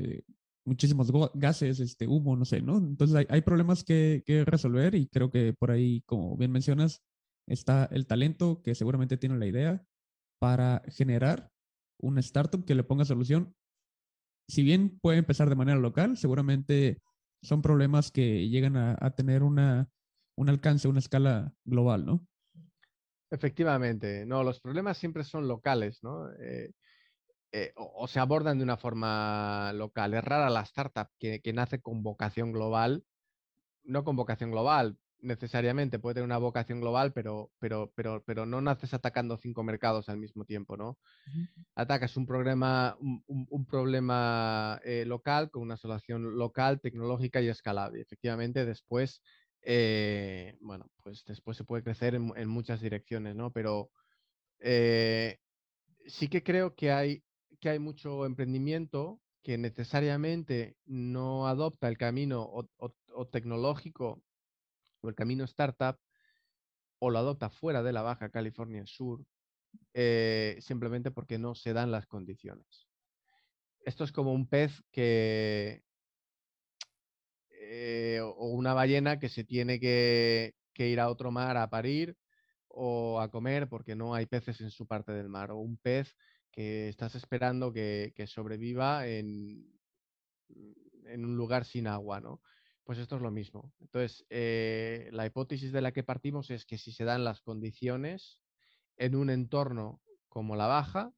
muchísimos gases, este, humo, no sé, ¿no? Entonces hay, hay problemas que, que, resolver y creo que por ahí, como bien mencionas, está el talento que seguramente tiene la idea para generar una startup que le ponga solución si bien puede empezar de manera local, seguramente son problemas que llegan a, tener una, un alcance, una escala global, ¿no? Efectivamente, no, los problemas siempre son locales, ¿no? Eh, eh, o, se abordan de una forma local. Es rara la startup que, que, nace con vocación global, no con vocación global, necesariamente puede tener una vocación global, pero, pero, pero, pero no naces atacando cinco mercados al mismo tiempo, ¿no? Atacas un problema, un, problema eh, local con una solución local, tecnológica y escalable. Efectivamente, después, eh, bueno, pues después se puede crecer en, muchas direcciones, ¿no? Pero eh, sí que creo que hay, que hay mucho emprendimiento que necesariamente no adopta el camino o tecnológico o el camino startup o lo adopta fuera de la Baja California Sur eh, simplemente porque no se dan las condiciones. Esto es como un pez que eh, o una ballena que se tiene que, ir a otro mar a parir o a comer porque no hay peces en su parte del mar o un pez que estás esperando que, que sobreviva en, en un lugar sin agua, ¿no? Pues esto es lo mismo. Entonces, eh, la hipótesis de la que partimos es que si se dan las condiciones en un entorno como la baja,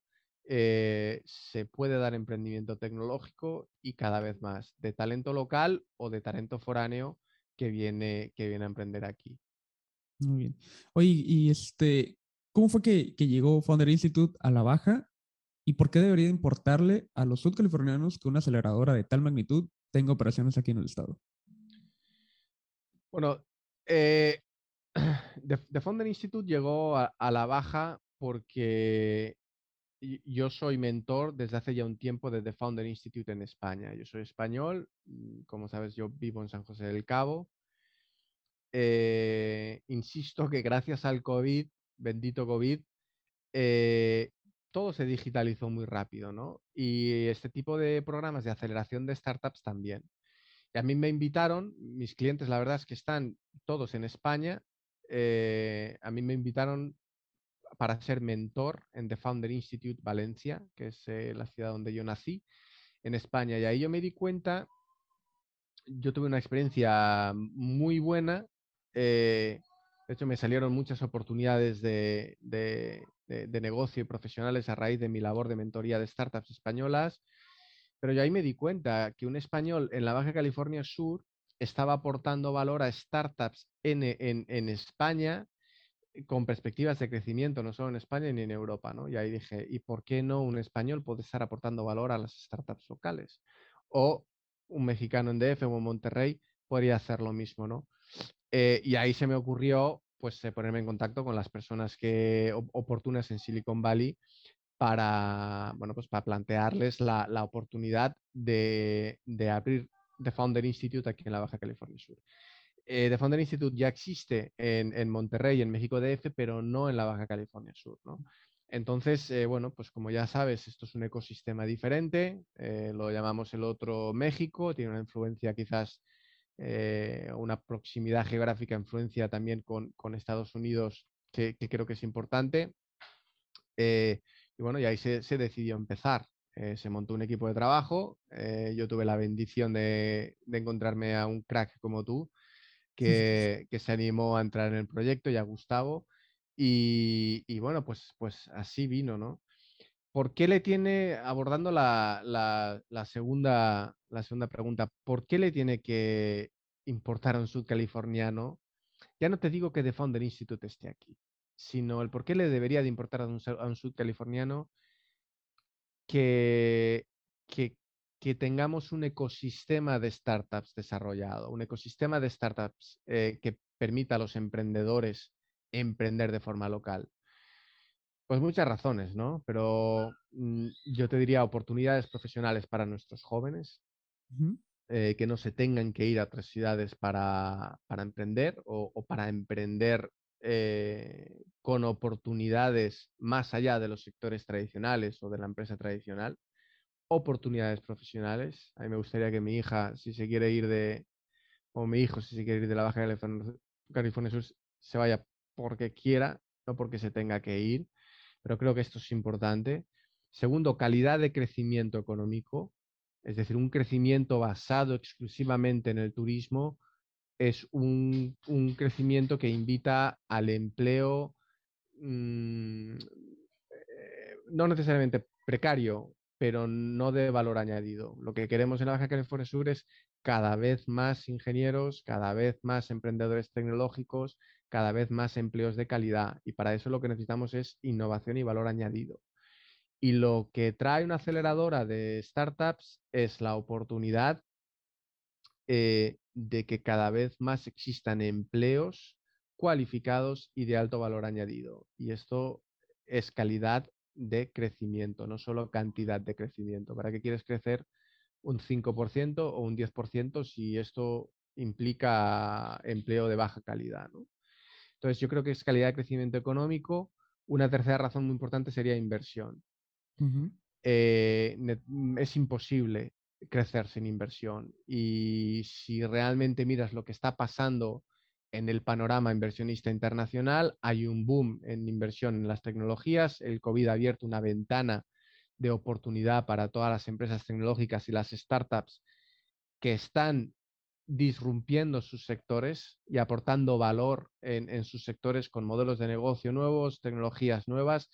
eh, se puede dar emprendimiento tecnológico y cada vez más de talento local o de talento foráneo que viene, que viene a emprender aquí. Muy bien. Oye, y este, ¿cómo fue que, que llegó Founder Institute a la baja? ¿Y por qué debería importarle a los sudcalifornianos que una aceleradora de tal magnitud tenga operaciones aquí en el estado? Bueno, eh, [clears throat] The, Founder Institute llegó a, la baja porque yo soy mentor desde hace ya un tiempo de The Founder Institute en España. Yo soy español, mm, como sabes, yo vivo en San José del Cabo. Eh, insisto que gracias al COVID, bendito COVID, eh, todo se digitalizó muy rápido, ¿no? Y este tipo de programas de aceleración de startups también a mí me invitaron, mis clientes, la verdad es que están todos en España. Eh, a mí me invitaron para ser mentor en The Founder Institute Valencia, que es eh, la ciudad donde yo nací, en España. Y ahí yo me di cuenta, yo tuve una experiencia muy buena. Eh, de hecho, me salieron muchas oportunidades de, de negocio y profesionales a raíz de mi labor de mentoría de startups españolas. Pero yo ahí me di cuenta que un español en la Baja California Sur estaba aportando valor a startups en, en, España eh, con perspectivas de crecimiento, no solo en España ni en Europa, ¿no? Y ahí dije, ¿y por qué no un español puede estar aportando valor a las startups locales? O un mexicano en DF o en Monterrey podría hacer lo mismo, ¿no? Eh, y ahí se me ocurrió, pues, eh, ponerme en contacto con las personas que oportunas en Silicon Valley para, bueno, pues para plantearles la, la oportunidad de, de, abrir The Founder Institute aquí en la Baja California Sur. Eh, The Founder Institute ya existe en, en, Monterrey, en México DF, pero no en la Baja California Sur, ¿no? Entonces, eh, bueno, pues como ya sabes, esto es un ecosistema diferente, eh, lo llamamos el otro México, tiene una influencia quizás, eh, una proximidad geográfica, influencia también con, con Estados Unidos que, que, creo que es importante. Y bueno, y ahí se, decidió empezar. Eh, se montó un equipo de trabajo. Eh, yo tuve la bendición de, encontrarme a un crack como tú, [laughs] que, se animó a entrar en el proyecto y a Gustavo. Y, bueno, pues, pues así vino, ¿no? ¿Por qué le tiene, abordando la, segunda, la segunda pregunta, ¿por qué le tiene que importar a un sudcaliforniano? Ya no te digo que The Founder Institute esté aquí, sino el por qué le debería de importar a un, a un sudcaliforniano que, que, que, tengamos un ecosistema de startups desarrollado, un ecosistema de startups eh, que permita a los emprendedores emprender de forma local. Pues muchas razones, ¿no? Pero mm, yo te diría oportunidades profesionales para nuestros jóvenes, eh, que no se tengan que ir a otras ciudades para, emprender o, para emprender eh, con oportunidades más allá de los sectores tradicionales o de la empresa tradicional. Oportunidades profesionales. A mí me gustaría que mi hija, si se quiere ir de, o mi hijo, si se quiere ir de la Baja California Sur, se vaya porque quiera, no porque se tenga que ir pero creo que esto es importante. Segundo, calidad de crecimiento económico, es decir, un crecimiento basado exclusivamente en el turismo es un, crecimiento que invita al empleo mm, eh, no necesariamente precario, pero no de valor añadido. Lo que queremos en la Baja California Sur es cada vez más ingenieros, cada vez más emprendedores tecnológicos, cada vez más empleos de calidad. Y para eso lo que necesitamos es innovación y valor añadido. Y lo que trae una aceleradora de startups es la oportunidad eh, de que cada vez más existan empleos cualificados y de alto valor añadido. Y esto es calidad de crecimiento, no solo cantidad de crecimiento. ¿Para qué quieres crecer un 5% o un 10% si esto implica empleo de baja calidad? Entonces, yo creo que es calidad de crecimiento económico. Una tercera razón muy importante sería inversión. Eh, mm, es imposible crecer sin inversión. Y si realmente miras lo que está pasando en el panorama inversionista internacional, hay un boom en inversión en las tecnologías. El COVID ha abierto una ventana de oportunidad para todas las empresas tecnológicas y las startups que están disrumpiendo sus sectores y aportando valor en, sus sectores con modelos de negocio nuevos, tecnologías nuevas,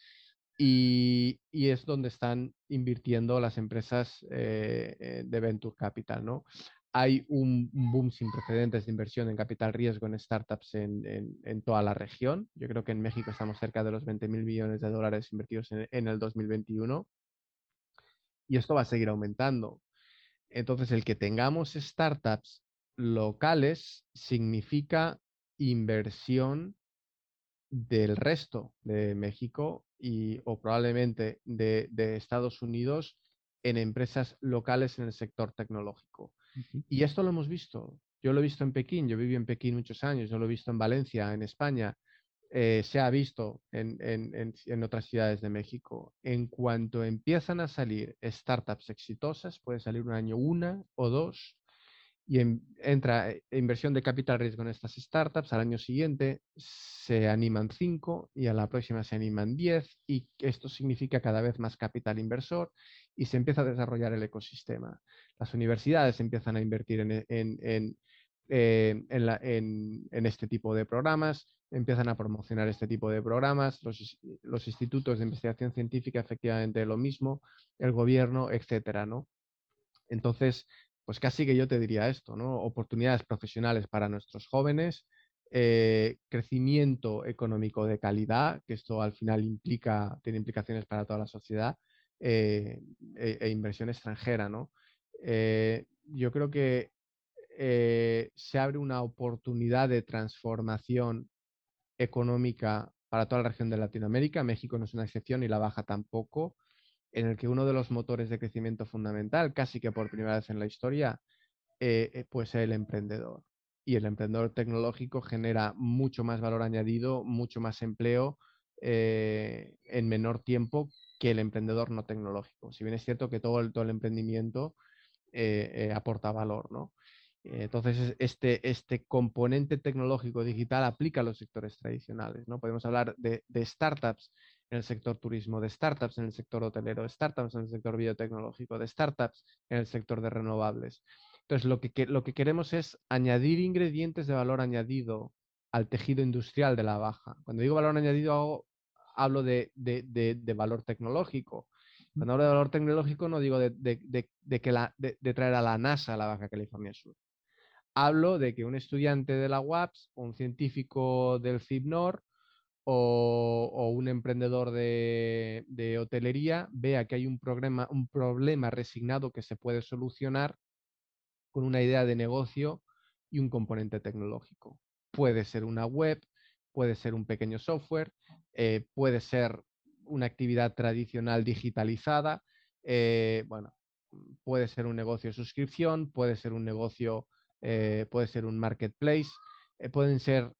y, es donde están invirtiendo las empresas eh, eh, de Venture Capital. ¿no? Hay un, boom sin precedentes de inversión en capital riesgo en startups en, toda la región. Yo creo que en México estamos cerca de los 20 mil millones de dólares invertidos en, en el 2021. Y esto va a seguir aumentando. Entonces, el que tengamos startups locales significa inversión del resto de México y, o probablemente de, Estados Unidos en empresas locales en el sector tecnológico. Y esto lo hemos visto. Yo lo he visto en Pekín, yo viví en Pekín muchos años, yo lo he visto en Valencia, en España, eh, se ha visto en, en, otras ciudades de México. En cuanto empiezan a salir startups exitosas, puede salir un año una o dos, y entra eh, inversión de capital riesgo en estas startups, al año siguiente se animan 5 y a la próxima se animan 10 y esto significa cada vez más capital inversor y se empieza a desarrollar el ecosistema. Las universidades empiezan a invertir en, en, eh, en, este tipo de programas, empiezan a promocionar este tipo de programas, los, los, institutos de investigación científica efectivamente lo mismo, el gobierno, etcétera, ¿no? Entonces, pues casi que yo te diría esto, ¿no? Oportunidades profesionales para nuestros jóvenes, eh, crecimiento económico de calidad, que esto al final implica, tiene implicaciones para toda la sociedad, eh, e, e, inversión extranjera, ¿no? Eh, yo creo que se abre una oportunidad de transformación económica para toda la región de Latinoamérica. México no es una excepción y la baja tampoco en el que uno de los motores de crecimiento fundamental, casi que por primera vez en la historia, eh, eh, pues el emprendedor. Y el emprendedor tecnológico genera mucho más valor añadido, mucho más empleo eh, en menor tiempo que el emprendedor no tecnológico. Si bien es cierto que todo el, todo el emprendimiento aporta valor, ¿no? Entonces, este, este componente tecnológico digital aplica a los sectores tradicionales. ¿no? Podemos hablar de, de startups en el sector turismo, de startups en el sector hotelero, de startups en el sector biotecnológico, de startups en el sector de renovables. Entonces, lo que, lo que queremos es añadir ingredientes de valor añadido al tejido industrial de la baja. Cuando digo valor añadido, hablo de, valor tecnológico. Cuando hablo de valor tecnológico, no digo de, que la, de, traer a la NASA a la Baja California Sur. Hablo de que un estudiante de la UAPS un científico del CIBNOR o, un emprendedor de, hotelería vea que hay un problema, un problema resignado que se puede solucionar con una idea de negocio y un componente tecnológico. Puede ser una web, puede ser un pequeño software, eh, puede ser una actividad tradicional digitalizada, eh, bueno, puede ser un negocio de suscripción, puede ser un negocio, eh, puede ser un marketplace, pueden ser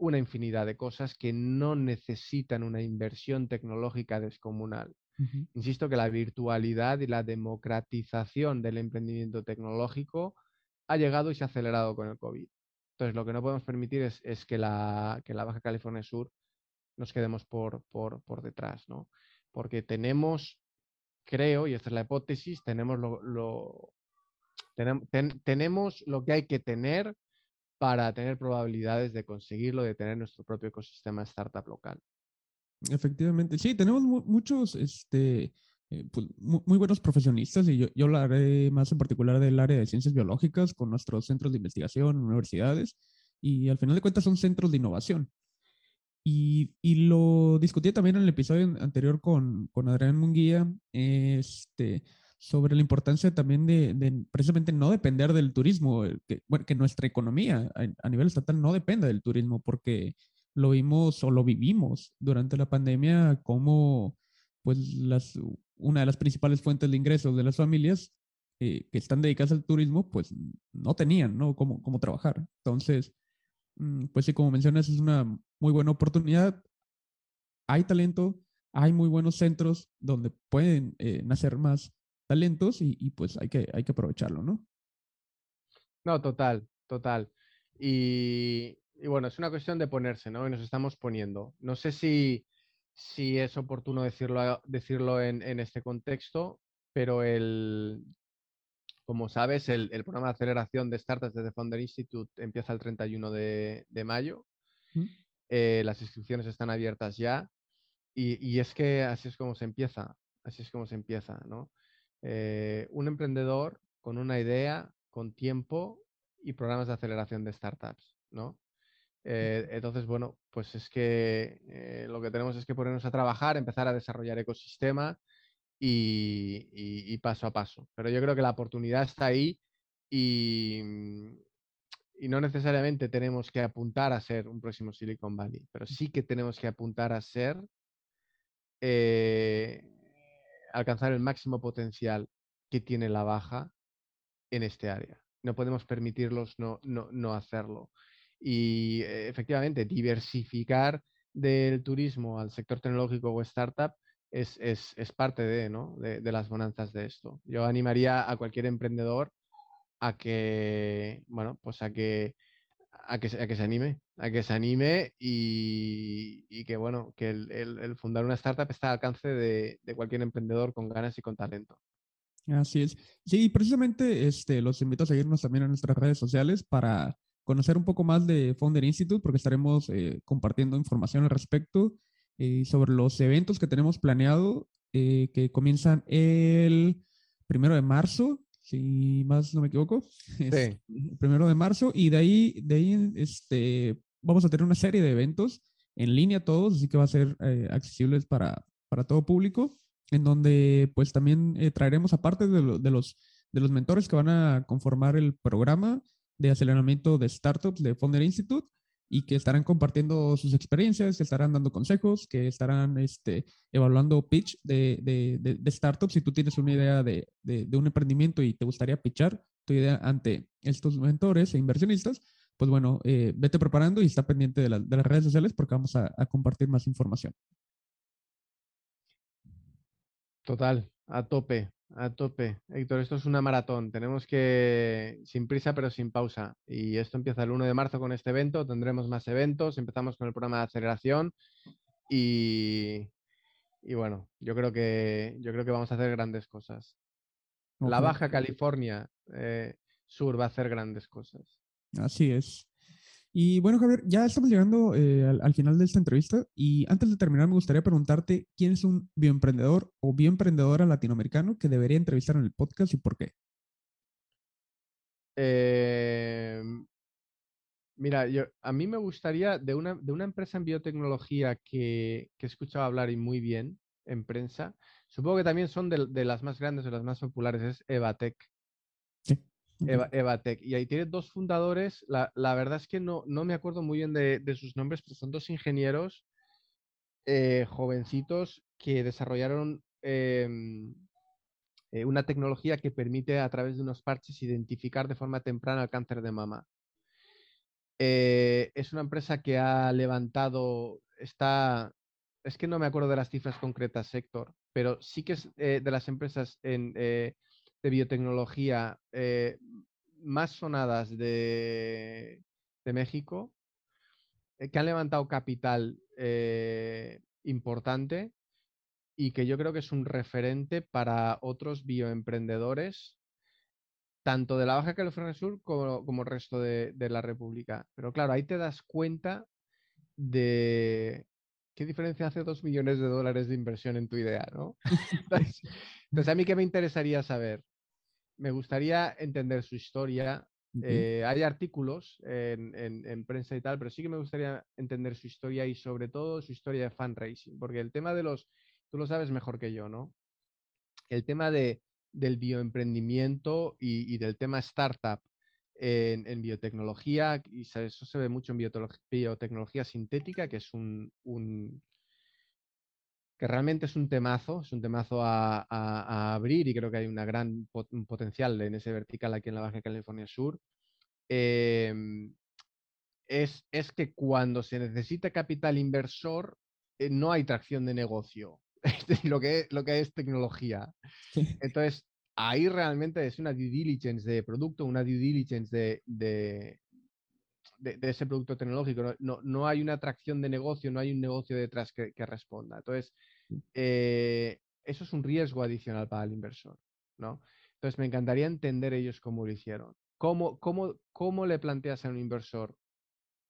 una infinidad de cosas que no necesitan una inversión tecnológica descomunal. Insisto que la virtualidad y la democratización del emprendimiento tecnológico ha llegado y se ha acelerado con el COVID. Entonces, lo que no podemos permitir es, que, la, la, Baja California Sur nos quedemos por, por, detrás, ¿no? Porque tenemos, creo, y esta es la hipótesis, tenemos lo, tenemos lo que hay que tener para tener probabilidades de conseguirlo, de tener nuestro propio ecosistema startup local. Efectivamente, sí, tenemos muchos, este, eh, pues, muy, buenos profesionistas y yo, yo hablaré más en particular del área de ciencias biológicas con nuestros centros de investigación, universidades, y al final de cuentas son centros de innovación. Y, y lo discutí también en el episodio anterior con, con Adrián Munguía, este, sobre la importancia también de, precisamente no depender del turismo, eh, que, bueno, que nuestra economía a, nivel estatal no dependa del turismo, porque lo vimos o lo vivimos durante la pandemia como pues las, una de las principales fuentes de ingresos de las familias eh, que están dedicadas al turismo, pues no tenían, ¿no? Cómo, cómo trabajar. Entonces, mm, pues sí, como mencionas, es una muy buena oportunidad. Hay talento, hay muy buenos centros donde pueden eh, nacer más talentos y, pues hay que, hay que aprovecharlo, ¿no? No, total, total. Y, bueno, es una cuestión de ponerse, ¿no? Y nos estamos poniendo. No sé si, si es oportuno decirlo, decirlo en, este contexto, pero el, como sabes, el, programa de aceleración de startups desde Founder Institute empieza el 31 de, mayo. Eh, las inscripciones están abiertas ya. Y, y, es que así es como se empieza. Así es como se empieza, ¿no? Eh, un emprendedor con una idea, con tiempo y programas de aceleración de startups, ¿no? Eh, entonces, bueno, pues es que eh, lo que tenemos es que ponernos a trabajar, empezar a desarrollar ecosistema y, paso a paso. Pero yo creo que la oportunidad está ahí y, y, no necesariamente tenemos que apuntar a ser un próximo Silicon Valley, pero sí que tenemos que apuntar a ser alcanzar el máximo potencial que tiene la baja en este área. No podemos permitirlos no, no, hacerlo. Y eh, efectivamente, diversificar del turismo al sector tecnológico o startup es, parte de, ¿no? de, las bonanzas de esto. Yo animaría a cualquier emprendedor a que, bueno, pues a que a que, a que se anime, a que se anime y, que bueno, que el, fundar una startup está al alcance de, cualquier emprendedor con ganas y con talento. Así es. Sí, precisamente este, los invito a seguirnos también en nuestras redes sociales para conocer un poco más de Founder Institute, porque estaremos eh, compartiendo información al respecto y eh, sobre los eventos que tenemos planeado, eh, que comienzan el primero de marzo si más no me equivoco. [laughs] Sí. primero de marzo. Y de ahí, de ahí este, vamos a tener una serie de eventos en línea todos, así que va a ser eh, accesibles para, para todo público, en donde pues también eh, traeremos aparte de, de, los, de los mentores que van a conformar el programa de aceleramiento de startups de Founder Institute, y que estarán compartiendo sus experiencias, que estarán dando consejos, que estarán este, evaluando pitch de, de, de, startups. Si tú tienes una idea de, un emprendimiento y te gustaría pitchar tu idea ante estos mentores e inversionistas, pues bueno, eh, vete preparando y está pendiente de, las redes sociales porque vamos a compartir más información. Total, a tope. A tope. Héctor, esto es una maratón. Tenemos que, sin prisa pero sin pausa. Y esto empieza el 1 de marzo con este evento. Tendremos más eventos. Empezamos con el programa de aceleración. Y, y bueno, yo creo, que, yo creo que vamos a hacer grandes cosas. La Baja California, eh, Sur va a hacer grandes cosas. Así es. Y bueno, Javier, ya estamos llegando eh, al, final de esta entrevista y antes de terminar me gustaría preguntarte quién es un bioemprendedor o bioemprendedora latinoamericano que debería entrevistar en el podcast y por qué. Em, mira, yo, a mí me gustaría de una, de una empresa en biotecnología que, que, he escuchado hablar y muy bien en prensa, supongo que también son de, de las más grandes o las más populares, es Evatec. Evatec. Y ahí tiene dos fundadores. La, verdad es que no, no me acuerdo muy bien de, sus nombres, pero son dos ingenieros eh, jovencitos que desarrollaron em, eh, una tecnología que permite a través de unos parches identificar de forma temprana el cáncer de mama. Eh, es una empresa que ha levantado, está, es que no me acuerdo de las cifras concretas, sector, pero sí que es de las empresas en de biotecnología eh, más sonadas de, México, eh, que han levantado capital eh, importante y que yo creo que es un referente para otros bioemprendedores, tanto de la Baja California Sur como, como el resto de, la República. Pero claro, ahí te das cuenta de qué diferencia hace dos millones de dólares de inversión en tu idea, ¿no? [laughs] Entonces, a mí qué me interesaría saber me gustaría entender su historia. Eh, hay artículos en, prensa y tal, pero sí que me gustaría entender su historia y sobre todo su historia de fundraising, porque el tema de los, tú lo sabes mejor que yo, ¿no? El tema de, del bioemprendimiento y, del tema startup en, biotecnología, y eso se ve mucho en biotecnología sintética, que es un, que realmente es un temazo, es un temazo a, abrir y creo que hay una gran un potencial en ese vertical aquí en la Baja California Sur. Em, es, es, que cuando se necesita capital inversor, eh, no hay tracción de negocio, [laughs] lo, que, lo que es tecnología. Entonces, ahí realmente es una due diligence de producto, una due diligence de, de, de, ese producto tecnológico. No, no, hay una atracción de negocio, no hay un negocio detrás que, responda. Entonces, eh, eso es un riesgo adicional para el inversor. ¿no? Entonces, me encantaría entender ellos cómo lo hicieron. ¿Cómo, cómo, cómo le planteas a un inversor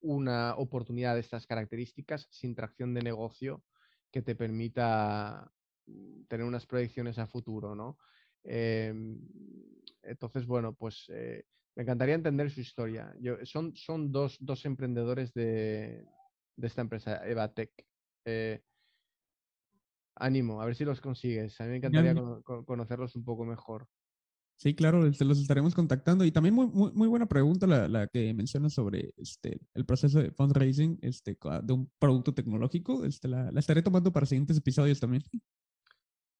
una oportunidad de estas características sin tracción de negocio que te permita mm, tener unas proyecciones a futuro, ¿no? Em, entonces, bueno, pues eh, me encantaría entender su historia. son, son dos, emprendedores de, esta empresa, Evatec. Eh, ánimo, a ver si los consigues. A mí me encantaría conocerlos un poco mejor. Sí, claro, los estaremos contactando. Y también muy, muy, buena pregunta la, que mencionas sobre este, el proceso de fundraising este, de un producto tecnológico. Este, la, estaré tomando para siguientes episodios también.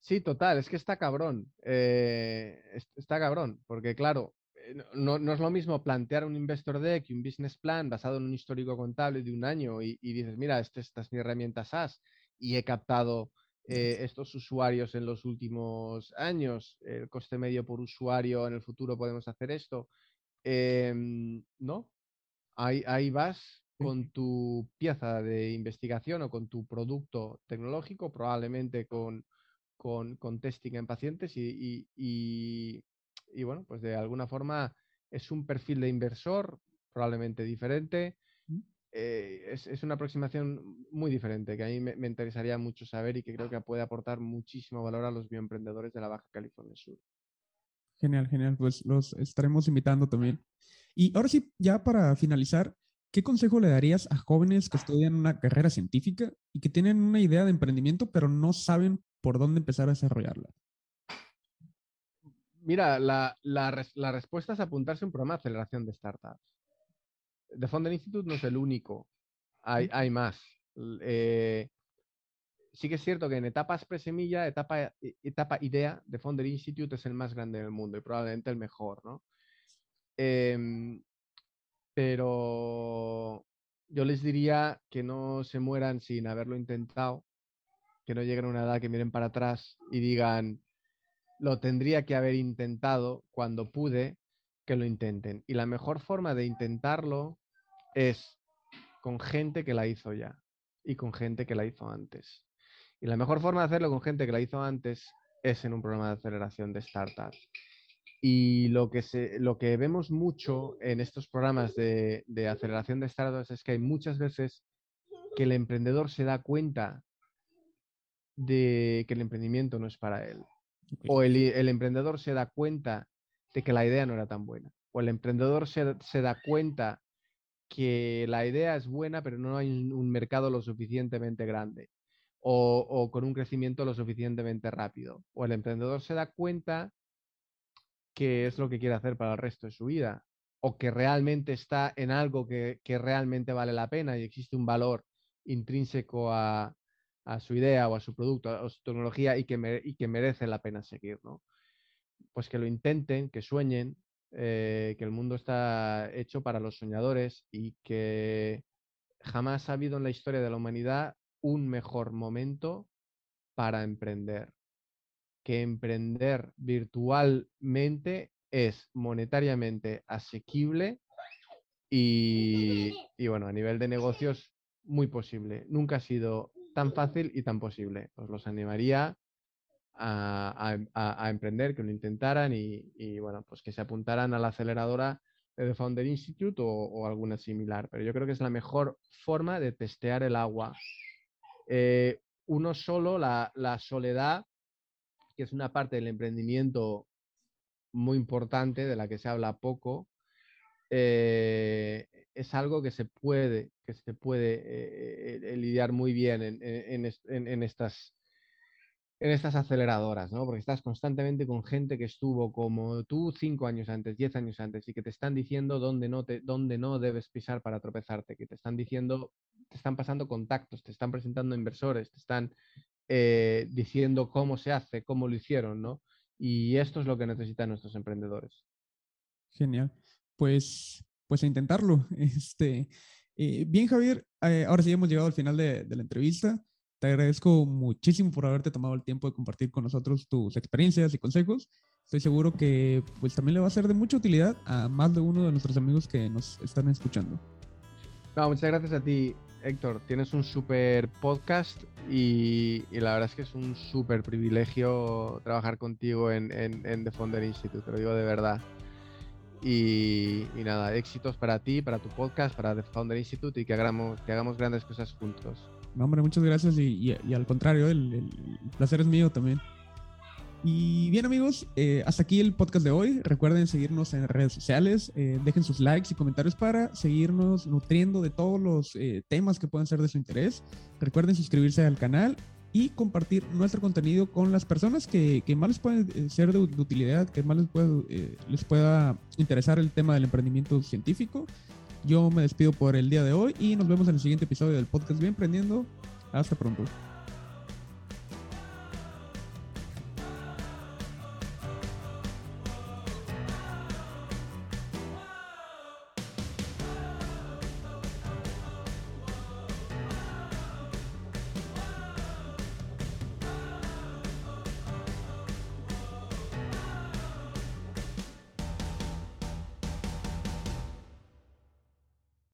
Sí, total, es que está cabrón. Eh, está cabrón, porque claro, eh, no, es lo mismo plantear un investor deck y un business plan basado en un histórico contable de un año y, dices, mira, este, esta es mi herramienta SaaS y he captado eh, estos usuarios en los últimos años, el coste medio por usuario en el futuro podemos hacer esto. Em, ¿No? Ahí, ahí vas con tu pieza de investigación o con tu producto tecnológico, probablemente con, con, con testing en pacientes y, y bueno, pues de alguna forma es un perfil de inversor probablemente diferente. Eh, es, una aproximación muy diferente que a mí me, interesaría mucho saber y que creo que puede aportar muchísimo valor a los bioemprendedores de la Baja California Sur. Genial, genial. Pues los estaremos invitando también. Y ahora sí, ya para finalizar, ¿qué consejo le darías a jóvenes que estudian una carrera científica y que tienen una idea de emprendimiento pero no saben por dónde empezar a desarrollarla? Mira, la, respuesta es apuntarse a un programa de aceleración de startups. The Founder Institute no es el único, hay, hay más. Eh, sí que es cierto que en etapas presemilla, etapa, e, etapa idea, The Founder Institute es el más grande del mundo y probablemente el mejor, ¿no? Em, pero yo les diría que no se mueran sin haberlo intentado, que no lleguen a una edad que miren para atrás y digan, lo tendría que haber intentado cuando pude que lo intenten. Y la mejor forma de intentarlo es con gente que la hizo ya y con gente que la hizo antes. Y la mejor forma de hacerlo con gente que la hizo antes es en un programa de aceleración de startups. Y lo que, se, lo que vemos mucho en estos programas de, de aceleración de startups es que hay muchas veces que el emprendedor se da cuenta de que el emprendimiento no es para él. O el, el, emprendedor se da cuenta de que la idea no era tan buena. O el emprendedor se, da cuenta que la idea es buena, pero no hay un, mercado lo suficientemente grande. O, con un crecimiento lo suficientemente rápido. O el emprendedor se da cuenta que es lo que quiere hacer para el resto de su vida. O que realmente está en algo que realmente vale la pena y existe un valor intrínseco a, a su idea o a su producto o su tecnología y que, y que merece la pena seguir, ¿no? Pues que lo intenten, que sueñen, eh, que el mundo está hecho para los soñadores y que jamás ha habido en la historia de la humanidad un mejor momento para emprender. Que emprender virtualmente es monetariamente asequible y, y bueno, a nivel de negocios muy posible. Nunca ha sido tan fácil y tan posible. Os los animaría a, a emprender, que lo intentaran y, bueno, pues que se apuntaran a la aceleradora de The Founder Institute o, alguna similar. Pero yo creo que es la mejor forma de testear el agua. Eh, uno solo, la soledad, que es una parte del emprendimiento muy importante, de la que se habla poco, eh, es algo que se puede, que se puede eh, eh, lidiar muy bien en, en, en, estas, en estas aceleradoras, ¿no? Porque estás constantemente con gente que estuvo como tú cinco años antes, diez años antes, y que te están diciendo dónde no, te, dónde no debes pisar para tropezarte, que te están diciendo, te están pasando contactos, te están presentando inversores, te están diciendo cómo se hace, cómo lo hicieron, ¿no? Y esto es lo que necesitan nuestros emprendedores. Genial. Pues pues a intentarlo. [laughs] Este, eh, bien, Javier, eh, ahora sí hemos llegado al final de, de, la entrevista. Te agradezco muchísimo por haberte tomado el tiempo de compartir con nosotros tus experiencias y consejos. Estoy seguro que pues también le va a ser de mucha utilidad a más de uno de nuestros amigos que nos están escuchando. No, muchas gracias a ti, Héctor. Tienes un súper podcast y, y, la verdad es que es un súper privilegio trabajar contigo en, en, en The Founder Institute, te lo digo de verdad. Y, y, nada, éxitos para ti, para tu podcast, para The Founder Institute y que hagamos, que hagamos grandes cosas juntos. No, hombre, muchas gracias y, y, y al contrario, el, el, placer es mío también. Y bien amigos, eh, hasta aquí el podcast de hoy. Recuerden seguirnos en redes sociales, eh, dejen sus likes y comentarios para seguirnos nutriendo de todos los eh, temas que puedan ser de su interés. Recuerden suscribirse al canal y compartir nuestro contenido con las personas que, que más les puede ser de, de, utilidad, que más les, puede, eh, les pueda interesar el tema del emprendimiento científico. Yo me despido por el día de hoy y nos vemos en el siguiente episodio del podcast Bien Emprendiendo. Hasta pronto.